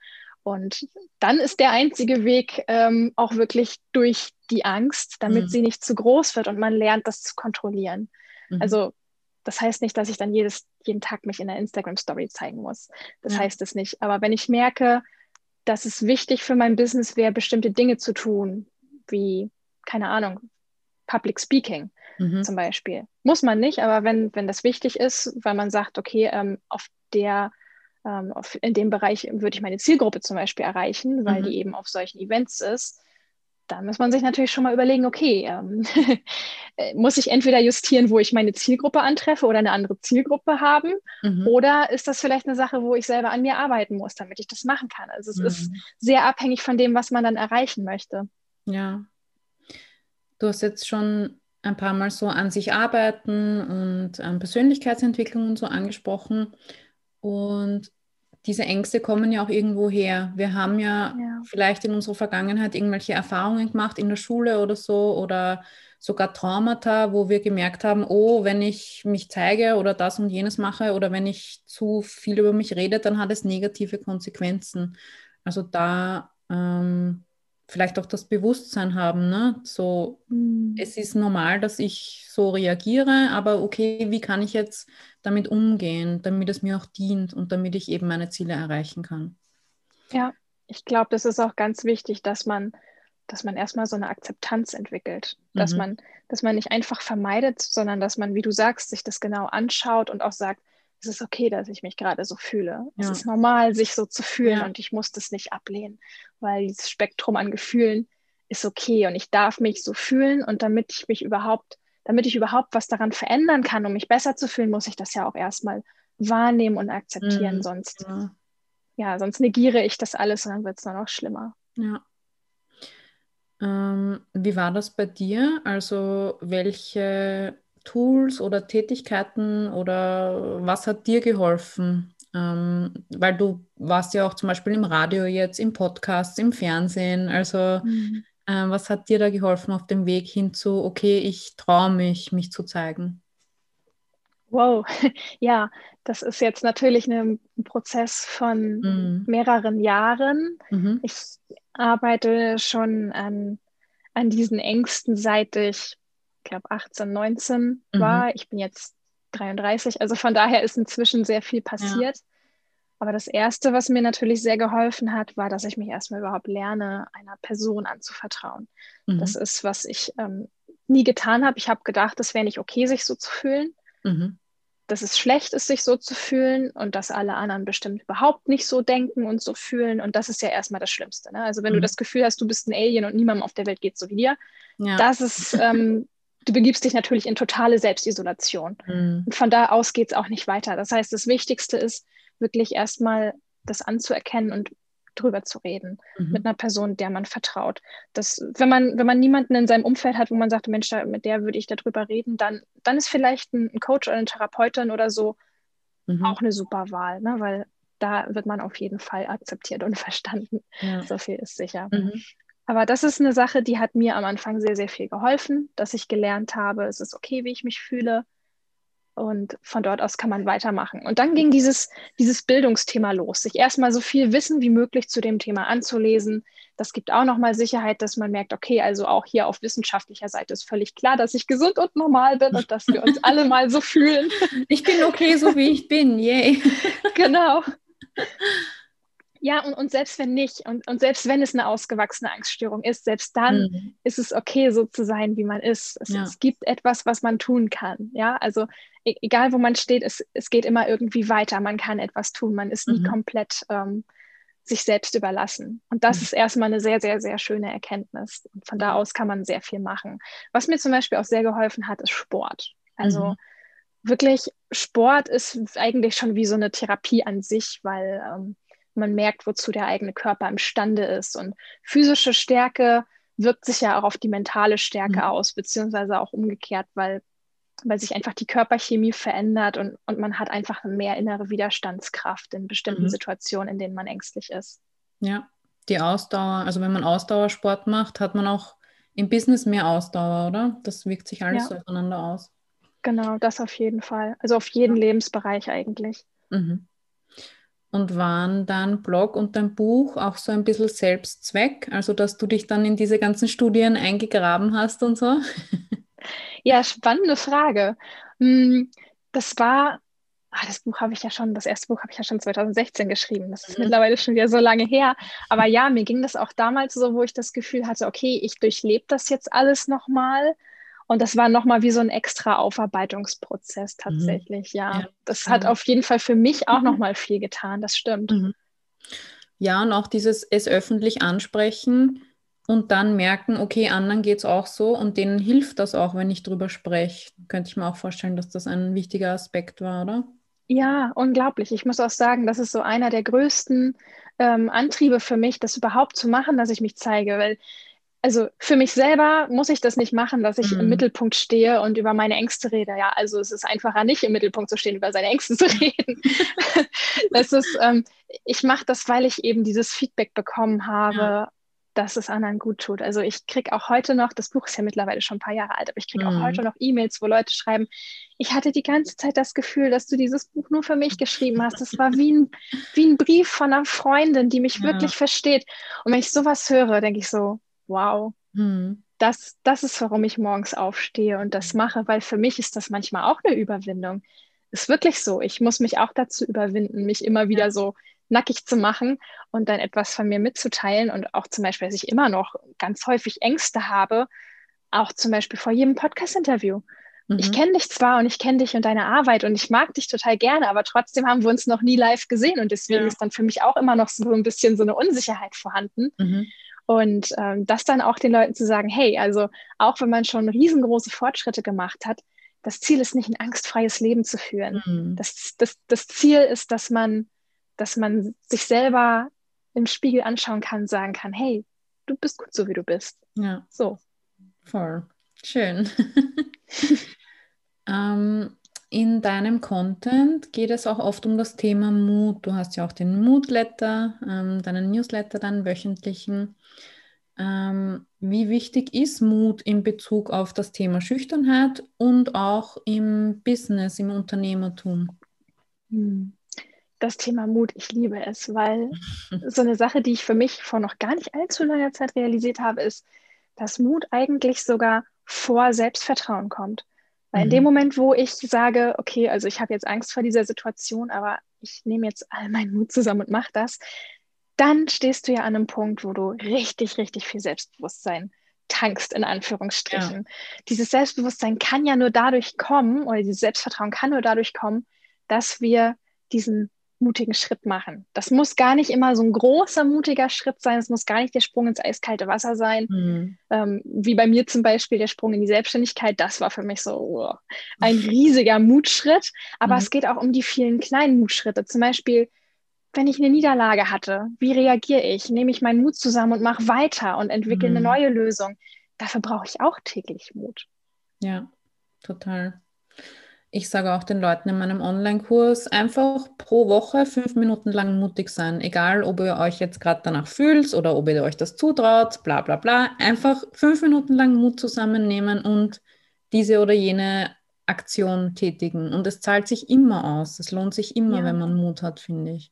Und dann ist der einzige Weg ähm, auch wirklich durch die Angst, damit mhm. sie nicht zu groß wird und man lernt, das zu kontrollieren. Mhm. Also das heißt nicht, dass ich dann jedes, jeden Tag mich in der Instagram-Story zeigen muss. Das ja. heißt es nicht. Aber wenn ich merke, dass es wichtig für mein Business wäre, bestimmte Dinge zu tun, wie, keine Ahnung, Public Speaking mhm. zum Beispiel. Muss man nicht, aber wenn, wenn das wichtig ist, weil man sagt, okay, ähm, auf der ähm, auf, in dem Bereich würde ich meine Zielgruppe zum Beispiel erreichen, weil mhm. die eben auf solchen Events ist, dann muss man sich natürlich schon mal überlegen, okay, ähm, muss ich entweder justieren, wo ich meine Zielgruppe antreffe oder eine andere Zielgruppe haben, mhm. oder ist das vielleicht eine Sache, wo ich selber an mir arbeiten muss, damit ich das machen kann? Also es mhm. ist sehr abhängig von dem, was man dann erreichen möchte. Ja. Du hast jetzt schon ein paar Mal so an sich arbeiten und an Persönlichkeitsentwicklung und so angesprochen. Und diese Ängste kommen ja auch irgendwo her. Wir haben ja, ja, vielleicht in unserer Vergangenheit irgendwelche Erfahrungen gemacht in der Schule oder so oder sogar Traumata, wo wir gemerkt haben, oh, wenn ich mich zeige oder das und jenes mache oder wenn ich zu viel über mich rede, dann hat es negative Konsequenzen. Also da ähm, vielleicht auch das Bewusstsein haben, ne? So, mhm. es ist normal, dass ich so reagiere, aber okay, wie kann ich jetzt damit umgehen, damit es mir auch dient und damit ich eben meine Ziele erreichen kann? Ja, ich glaube, das ist auch ganz wichtig, dass man, dass man erstmal so eine Akzeptanz entwickelt, mhm. dass man, dass man nicht einfach vermeidet, sondern dass man, wie du sagst, sich das genau anschaut und auch sagt, es ist okay, dass ich mich gerade so fühle. Ja. Es ist normal, sich so zu fühlen ja. und ich muss das nicht ablehnen, weil dieses Spektrum an Gefühlen ist okay und ich darf mich so fühlen und damit ich mich überhaupt, damit ich überhaupt was daran verändern kann, um mich besser zu fühlen, muss ich das ja auch erstmal wahrnehmen und akzeptieren, mhm. sonst ja. ja. sonst negiere ich das alles und dann wird es nur noch schlimmer. Ja. Ähm, wie war das bei dir? Also welche Tools oder Tätigkeiten oder was hat dir geholfen? Ähm, weil du warst ja auch zum Beispiel im Radio jetzt, im Podcast, im Fernsehen. Also mhm. äh, was hat dir da geholfen auf dem Weg hin zu, okay, ich traue mich, mich zu zeigen? Wow, ja, das ist jetzt natürlich ein Prozess von mhm. mehreren Jahren. Mhm. Ich arbeite schon an, an diesen Ängsten, seit ich, glaube 18, 19 mhm. war. Ich bin jetzt 33, also von daher ist inzwischen sehr viel passiert. Ja. Aber das Erste, was mir natürlich sehr geholfen hat, war, dass ich mich erstmal überhaupt lerne, einer Person anzuvertrauen. Mhm. Das ist, was ich ähm, nie getan habe. Ich habe gedacht, es wäre nicht okay, sich so zu fühlen. Mhm. Dass es schlecht ist, sich so zu fühlen und dass alle anderen bestimmt überhaupt nicht so denken und so fühlen. Und das ist ja erstmal das Schlimmste. Ne? Also wenn mhm. du das Gefühl hast, du bist ein Alien und niemandem auf der Welt geht so wie dir, ja. das ist, ähm, du begibst dich natürlich in totale Selbstisolation. Mhm. Und von da aus geht es auch nicht weiter. Das heißt, das Wichtigste ist, wirklich erstmal das anzuerkennen und drüber zu reden mhm. mit einer Person, der man vertraut. Das, wenn man, wenn man niemanden in seinem Umfeld hat, wo man sagt, Mensch, da, mit der würde ich darüber reden, dann, dann ist vielleicht ein, ein Coach oder eine Therapeutin oder so mhm. auch eine super Wahl, ne? weil da wird man auf jeden Fall akzeptiert und verstanden. Ja. So viel ist sicher. Mhm. Aber das ist eine Sache, die hat mir am Anfang sehr, sehr viel geholfen, dass ich gelernt habe, es ist okay, wie ich mich fühle. Und von dort aus kann man weitermachen. Und dann ging dieses, dieses Bildungsthema los, sich erstmal so viel Wissen wie möglich zu dem Thema anzulesen. Das gibt auch nochmal Sicherheit, dass man merkt, okay, also auch hier auf wissenschaftlicher Seite ist völlig klar, dass ich gesund und normal bin und dass wir uns alle mal so fühlen. Ich bin okay, so wie ich bin, yay. Genau. Ja, und, und selbst wenn nicht, und, und selbst wenn es eine ausgewachsene Angststörung ist, selbst dann mhm. ist es okay, so zu sein, wie man ist. Es, ja. es, gibt etwas, was man tun kann. Ja, also e egal wo man steht, es, es geht immer irgendwie weiter. Man kann etwas tun. Man ist nie mhm. komplett ähm, sich selbst überlassen. Und das mhm. ist erstmal eine sehr, sehr, sehr schöne Erkenntnis. Und von da aus kann man sehr viel machen. Was mir zum Beispiel auch sehr geholfen hat, ist Sport. Also mhm. wirklich, Sport ist eigentlich schon wie so eine Therapie an sich, weil ähm, man merkt, wozu der eigene Körper imstande ist. Und physische Stärke wirkt sich ja auch auf die mentale Stärke mhm. aus, beziehungsweise auch umgekehrt, weil, weil sich einfach die Körperchemie verändert und, und man hat einfach mehr innere Widerstandskraft in bestimmten mhm. Situationen, in denen man ängstlich ist. Ja, die Ausdauer, also wenn man Ausdauersport macht, hat man auch im Business mehr Ausdauer, oder? Das wirkt sich alles ja. so aufeinander aus. Genau, das auf jeden Fall. Also auf jeden ja. Lebensbereich eigentlich. Mhm. Und waren dann Blog und dein Buch auch so ein bisschen Selbstzweck? Also, dass du dich dann in diese ganzen Studien eingegraben hast und so? Ja, spannende Frage. Hm, das war, ah, das Buch habe ich ja schon, das erste Buch habe ich ja schon 2016 geschrieben. Das ist mhm. mittlerweile schon wieder so lange her. Aber ja, mir ging das auch damals so, wo ich das Gefühl hatte, okay, ich durchlebe das jetzt alles nochmal und das war nochmal wie so ein extra Aufarbeitungsprozess mhm. tatsächlich, mhm. ja. ja. Das hat auf jeden Fall für mich auch mhm. nochmal viel getan, das stimmt. Mhm. Ja, und auch dieses es öffentlich ansprechen und dann merken, okay, anderen geht es auch so und denen hilft das auch, wenn ich drüber spreche. Könnte ich mir auch vorstellen, dass das ein wichtiger Aspekt war, oder? Ja, unglaublich. Ich muss auch sagen, das ist so einer der größten ähm, Antriebe für mich, das überhaupt zu machen, dass ich mich zeige, weil also für mich selber muss ich das nicht machen, dass ich mhm. im Mittelpunkt stehe und über meine Ängste rede. Ja, also es ist einfacher, nicht im Mittelpunkt zu stehen, über seine Ängste zu reden. das ist, ähm, ich mache das, weil ich eben dieses Feedback bekommen habe, ja. dass es anderen gut tut. Also ich kriege auch heute noch, das Buch ist ja mittlerweile schon ein paar Jahre alt, aber ich kriege mhm. auch heute noch E-Mails, wo Leute schreiben, ich hatte die ganze Zeit das Gefühl, dass du dieses Buch nur für mich geschrieben hast. Das war wie ein, wie ein Brief von einer Freundin, die mich ja. wirklich versteht. Und wenn ich sowas höre, denke ich so, wow, hm. das, das ist, warum ich morgens aufstehe und das mache, weil für mich ist das manchmal auch eine Überwindung. Ist wirklich so. Ich muss mich auch dazu überwinden, mich immer wieder so nackig zu machen und dann etwas von mir mitzuteilen und auch zum Beispiel, dass ich immer noch ganz häufig Ängste habe, auch zum Beispiel vor jedem Podcast-Interview. Mhm. Ich kenne dich zwar und ich kenne dich und deine Arbeit und ich mag dich total gerne, aber trotzdem haben wir uns noch nie live gesehen und deswegen ja. ist dann für mich auch immer noch so ein bisschen so eine Unsicherheit vorhanden. Mhm. Und ähm, das dann auch den Leuten zu sagen, hey, also auch wenn man schon riesengroße Fortschritte gemacht hat, das Ziel ist nicht ein angstfreies Leben zu führen. Mhm. Das, das, das Ziel ist, dass man, dass man sich selber im Spiegel anschauen kann, sagen kann, hey, du bist gut so, wie du bist. Ja. So. Voll. Schön. ähm, in deinem Content geht es auch oft um das Thema Mut. Du hast ja auch den Mood-Letter, ähm, deinen Newsletter, deinen wöchentlichen. Ähm, wie wichtig ist Mut in Bezug auf das Thema Schüchternheit und auch im Business, im Unternehmertum? Hm. Das Thema Mut, ich liebe es, weil so eine Sache, die ich für mich vor noch gar nicht allzu langer Zeit realisiert habe, ist, dass Mut eigentlich sogar vor Selbstvertrauen kommt. Weil in dem mhm. Moment, wo ich sage, okay, also ich habe jetzt Angst vor dieser Situation, aber ich nehme jetzt all meinen Mut zusammen und mache das, dann stehst du ja an einem Punkt, wo du richtig, richtig viel Selbstbewusstsein tankst, in Anführungsstrichen. Ja. Dieses Selbstbewusstsein kann ja nur dadurch kommen, oder dieses Selbstvertrauen kann nur dadurch kommen, dass wir diesen mutigen Schritt machen. Das muss gar nicht immer so ein großer, mutiger Schritt sein. Es muss gar nicht der Sprung ins eiskalte Wasser sein. Mhm. Ähm, wie bei mir zum Beispiel der Sprung in die Selbstständigkeit. Das war für mich so oh, ein riesiger Mutschritt. Aber mhm. es geht auch um die vielen kleinen Mutschritte. Zum Beispiel, wenn ich eine Niederlage hatte, wie reagiere ich? Nehme ich meinen Mut zusammen und mache weiter und entwickle mhm. eine neue Lösung? Dafür brauche ich auch täglich Mut. Ja, total. Ich sage auch den Leuten in meinem Online-Kurs, einfach pro Woche fünf Minuten lang mutig sein. Egal, ob ihr euch jetzt gerade danach fühlt oder ob ihr euch das zutraut, bla bla bla. Einfach fünf Minuten lang Mut zusammennehmen und diese oder jene Aktion tätigen. Und es zahlt sich immer aus. Es lohnt sich immer, ja. wenn man Mut hat, finde ich.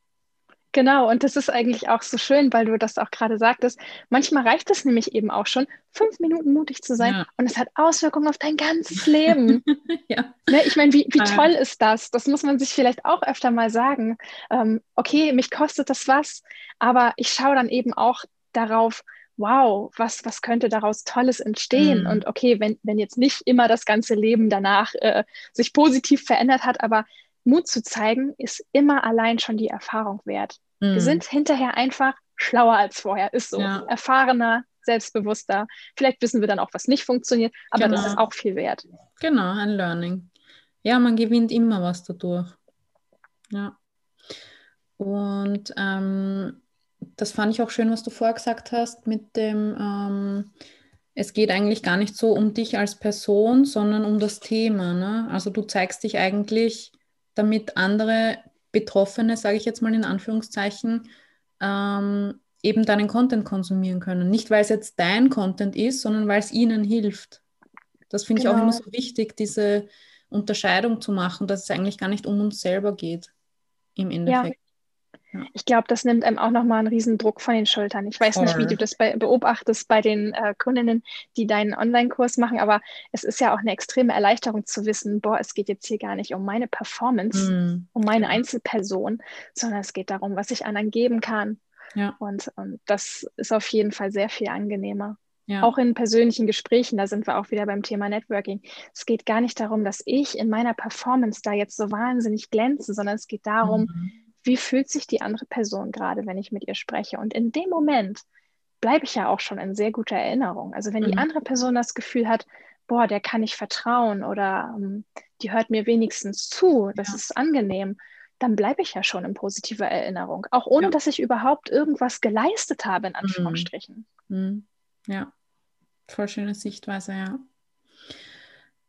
Genau, und das ist eigentlich auch so schön, weil du das auch gerade sagtest. Manchmal reicht es nämlich eben auch schon, fünf Minuten mutig zu sein ja. und es hat Auswirkungen auf dein ganzes Leben. ja. ne, ich meine, wie, wie toll ist das? Das muss man sich vielleicht auch öfter mal sagen. Ähm, okay, mich kostet das was, aber ich schaue dann eben auch darauf, wow, was, was könnte daraus Tolles entstehen? Mhm. Und okay, wenn, wenn jetzt nicht immer das ganze Leben danach äh, sich positiv verändert hat, aber Mut zu zeigen, ist immer allein schon die Erfahrung wert. Mhm. Wir sind hinterher einfach schlauer als vorher, ist so. Ja. Erfahrener, selbstbewusster. Vielleicht wissen wir dann auch, was nicht funktioniert, aber genau. das ist auch viel wert. Genau, ein Learning. Ja, man gewinnt immer was dadurch. Ja. Und ähm, das fand ich auch schön, was du vorher gesagt hast mit dem, ähm, es geht eigentlich gar nicht so um dich als Person, sondern um das Thema. Ne? Also du zeigst dich eigentlich, damit andere Betroffene, sage ich jetzt mal in Anführungszeichen, ähm, eben deinen Content konsumieren können. Nicht, weil es jetzt dein Content ist, sondern weil es ihnen hilft. Das finde genau. ich auch immer genau. so wichtig, diese Unterscheidung zu machen, dass es eigentlich gar nicht um uns selber geht im Endeffekt. Ich glaube, das nimmt einem auch nochmal einen riesen Druck von den Schultern. Ich weiß Voll. nicht, wie du das bei, beobachtest bei den äh, Kundinnen, die deinen Online-Kurs machen, aber es ist ja auch eine extreme Erleichterung zu wissen, boah, es geht jetzt hier gar nicht um meine Performance, mm. um meine Einzelperson, sondern es geht darum, was ich anderen geben kann. Ja. Und, und das ist auf jeden Fall sehr viel angenehmer. Ja. Auch in persönlichen Gesprächen, da sind wir auch wieder beim Thema Networking. Es geht gar nicht darum, dass ich in meiner Performance da jetzt so wahnsinnig glänze, sondern es geht darum, mhm wie fühlt sich die andere Person gerade, wenn ich mit ihr spreche. Und in dem Moment bleibe ich ja auch schon in sehr guter Erinnerung. Also wenn mhm. die andere Person das Gefühl hat, boah, der kann ich vertrauen oder ähm, die hört mir wenigstens zu, das ja. ist angenehm, dann bleibe ich ja schon in positiver Erinnerung, auch ohne ja. dass ich überhaupt irgendwas geleistet habe, in mhm. Anführungsstrichen. Mhm. Ja, voll schöne Sichtweise, ja.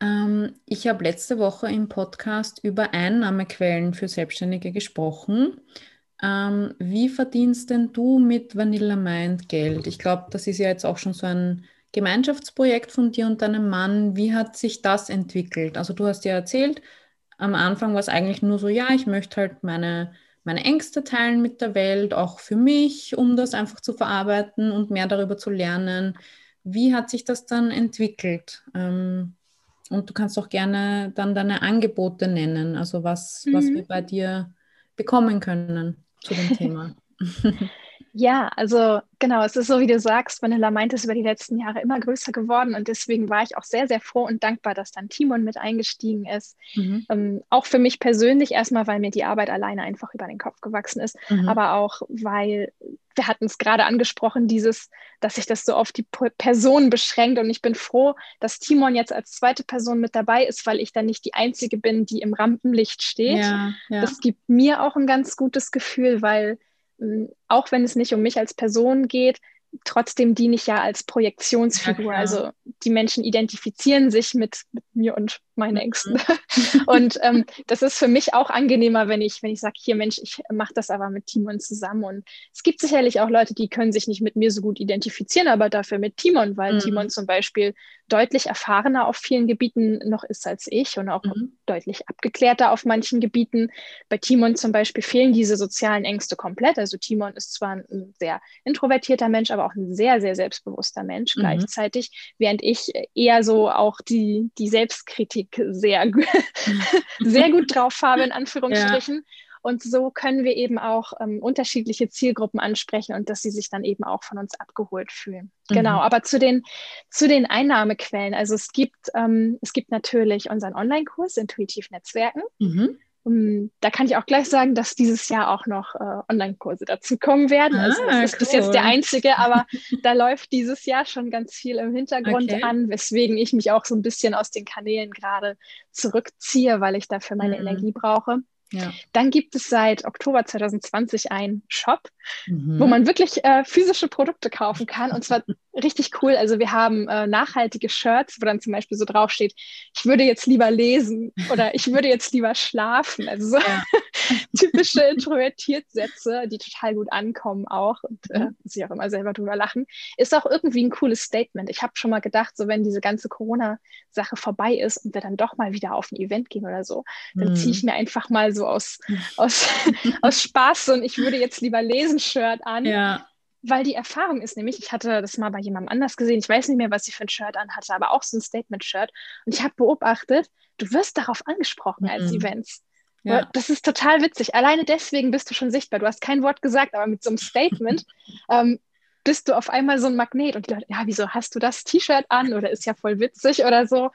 Ähm, ich habe letzte Woche im Podcast über Einnahmequellen für Selbstständige gesprochen. Ähm, wie verdienst denn du mit Vanilla Mind Geld? Ich glaube, das ist ja jetzt auch schon so ein Gemeinschaftsprojekt von dir und deinem Mann. Wie hat sich das entwickelt? Also du hast ja erzählt, am Anfang war es eigentlich nur so, ja, ich möchte halt meine, meine Ängste teilen mit der Welt, auch für mich, um das einfach zu verarbeiten und mehr darüber zu lernen. Wie hat sich das dann entwickelt? Ähm, und du kannst auch gerne dann deine Angebote nennen, also was, mhm. was wir bei dir bekommen können zu dem Thema. Ja, also genau, es ist so, wie du sagst, Vanilla meint es über die letzten Jahre immer größer geworden und deswegen war ich auch sehr, sehr froh und dankbar, dass dann Timon mit eingestiegen ist. Mhm. Ähm, auch für mich persönlich erstmal, weil mir die Arbeit alleine einfach über den Kopf gewachsen ist, mhm. aber auch, weil wir hatten es gerade angesprochen, dieses, dass sich das so auf die Person beschränkt und ich bin froh, dass Timon jetzt als zweite Person mit dabei ist, weil ich dann nicht die Einzige bin, die im Rampenlicht steht. Ja, ja. Das gibt mir auch ein ganz gutes Gefühl, weil auch wenn es nicht um mich als Person geht, trotzdem diene ich ja als Projektionsfigur. Ja, also die Menschen identifizieren sich mit, mit, mir und meine Ängsten. Mhm. Und ähm, das ist für mich auch angenehmer, wenn ich, wenn ich sage, hier Mensch, ich mache das aber mit Timon zusammen. Und es gibt sicherlich auch Leute, die können sich nicht mit mir so gut identifizieren, aber dafür mit Timon, weil mhm. Timon zum Beispiel deutlich erfahrener auf vielen Gebieten noch ist als ich und auch mhm. deutlich abgeklärter auf manchen Gebieten. Bei Timon zum Beispiel fehlen diese sozialen Ängste komplett. Also Timon ist zwar ein sehr introvertierter Mensch, aber auch ein sehr, sehr selbstbewusster Mensch mhm. gleichzeitig, während ich eher so auch die, die Selbstkritik sehr, sehr gut drauf habe, in Anführungsstrichen. Ja. Und so können wir eben auch ähm, unterschiedliche Zielgruppen ansprechen und dass sie sich dann eben auch von uns abgeholt fühlen. Mhm. Genau, aber zu den, zu den Einnahmequellen. Also es gibt, ähm, es gibt natürlich unseren Online-Kurs Intuitiv Netzwerken. Mhm. Um, ähm, da kann ich auch gleich sagen, dass dieses Jahr auch noch äh, Online-Kurse dazu kommen werden. Also ah, das ist cool. bis jetzt der einzige, aber da läuft dieses Jahr schon ganz viel im Hintergrund okay. an, weswegen ich mich auch so ein bisschen aus den Kanälen gerade zurückziehe, weil ich dafür meine mhm. Energie brauche. Ja. Dann gibt es seit Oktober 2020 einen Shop, mhm. wo man wirklich äh, physische Produkte kaufen kann. Und zwar richtig cool. Also wir haben äh, nachhaltige Shirts, wo dann zum Beispiel so draufsteht, ich würde jetzt lieber lesen oder ich würde jetzt lieber schlafen. Also so ja. typische Introvertiert-Sätze, die total gut ankommen auch und äh, mhm. muss ich auch immer selber drüber lachen. Ist auch irgendwie ein cooles Statement. Ich habe schon mal gedacht, so wenn diese ganze Corona-Sache vorbei ist und wir dann doch mal wieder auf ein Event gehen oder so, dann mhm. ziehe ich mir einfach mal so aus, aus, aus Spaß so ein Ich würde jetzt lieber lesen Shirt an. Ja weil die Erfahrung ist nämlich, ich hatte das mal bei jemandem anders gesehen, ich weiß nicht mehr, was sie für ein Shirt anhatte, aber auch so ein Statement-Shirt. Und ich habe beobachtet, du wirst darauf angesprochen mhm. als Events. Ja. Das ist total witzig. Alleine deswegen bist du schon sichtbar. Du hast kein Wort gesagt, aber mit so einem Statement ähm, bist du auf einmal so ein Magnet. Und die Leute, ja, wieso hast du das T-Shirt an? Oder ist ja voll witzig oder so.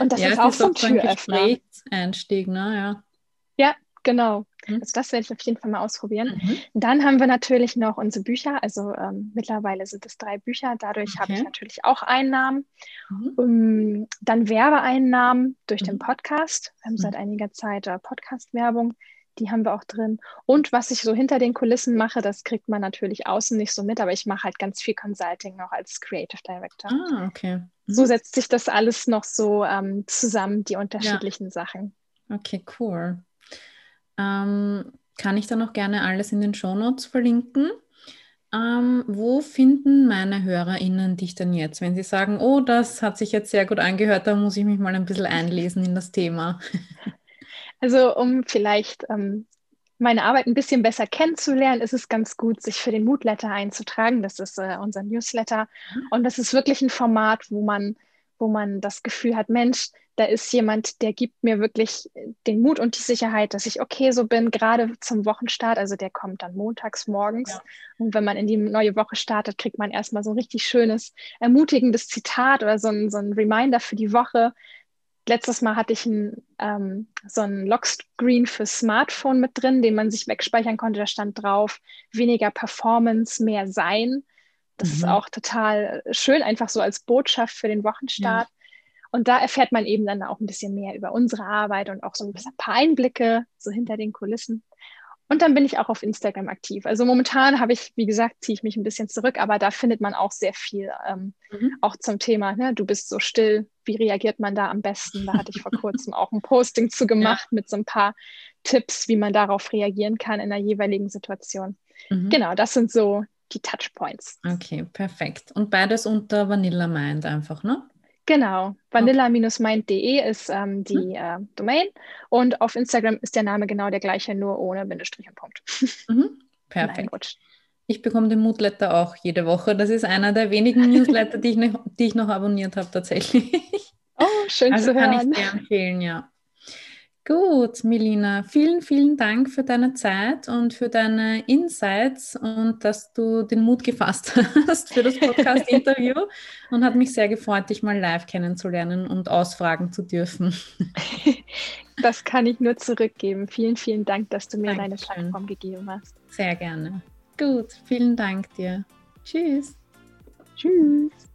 Und das ja, ist auch so ein Türöffner. Einstieg, ne? Ja. Genau. Mhm. Also das werde ich auf jeden Fall mal ausprobieren. Mhm. Dann haben wir natürlich noch unsere Bücher. Also ähm, mittlerweile sind es drei Bücher. Dadurch okay. habe ich natürlich auch Einnahmen. Mhm. Um, dann Werbeeinnahmen durch den mhm. Podcast. Wir haben mhm. seit einiger Zeit äh, Podcast-Werbung. Die haben wir auch drin. Und was ich so hinter den Kulissen mache, das kriegt man natürlich außen nicht so mit, aber ich mache halt ganz viel Consulting noch als Creative Director. Ah, okay. So setzt sich das alles noch so ähm, zusammen, die unterschiedlichen ja. Sachen. Okay, cool. Ähm, kann ich dann auch gerne alles in den Shownotes verlinken. Ähm, wo finden meine HörerInnen dich denn jetzt, wenn sie sagen, oh, das hat sich jetzt sehr gut angehört, da muss ich mich mal ein bisschen einlesen in das Thema? Also, um vielleicht ähm, meine Arbeit ein bisschen besser kennenzulernen, ist es ganz gut, sich für den Moodletter einzutragen. Das ist äh, unser Newsletter. Mhm. Und das ist wirklich ein Format, wo man wo man das Gefühl hat, Mensch, da ist jemand, der gibt mir wirklich den Mut und die Sicherheit, dass ich okay so bin, gerade zum Wochenstart. Also der kommt dann montags morgens. Ja. Und wenn man in die neue Woche startet, kriegt man erstmal so ein richtig schönes, ermutigendes Zitat oder so ein, so ein Reminder für die Woche. Letztes Mal hatte ich ein, ähm, so ein Lockscreen für Smartphone mit drin, den man sich wegspeichern konnte. Da stand drauf, weniger Performance, mehr Sein. Das mhm. ist auch total schön, einfach so als Botschaft für den Wochenstart. Ja. Und da erfährt man eben dann auch ein bisschen mehr über unsere Arbeit und auch so ein paar Einblicke so hinter den Kulissen. Und dann bin ich auch auf Instagram aktiv. Also momentan habe ich, wie gesagt, ziehe ich mich ein bisschen zurück, aber da findet man auch sehr viel, ähm, mhm. auch zum Thema, ne, du bist so still, wie reagiert man da am besten? Da hatte ich vor kurzem auch ein Posting zu gemacht ja. mit so ein paar Tipps, wie man darauf reagieren kann in der jeweiligen Situation. Mhm. Genau, das sind so die Touchpoints. Okay, perfekt. Und beides unter Vanilla Mind einfach, ne? Genau, vanilla-mind.de ist ähm, die äh, Domain und auf Instagram ist der Name genau der gleiche, nur ohne Bindestrich und Punkt. Mhm. Perfekt. Ich bekomme den Moodletter auch jede Woche. Das ist einer der wenigen Newsletter, die ich, noch, die ich noch abonniert habe tatsächlich. Oh, schön also zu hören. kann ich sehr empfehlen, ja. Gut, Melina, vielen, vielen Dank für deine Zeit und für deine Insights und dass du den Mut gefasst hast für das Podcast-Interview und hat mich sehr gefreut, dich mal live kennenzulernen und ausfragen zu dürfen. Das kann ich nur zurückgeben. Vielen, vielen Dank, dass du mir Dankeschön. deine Plattform gegeben hast. Sehr gerne. Gut, vielen Dank dir. Tschüss. Tschüss.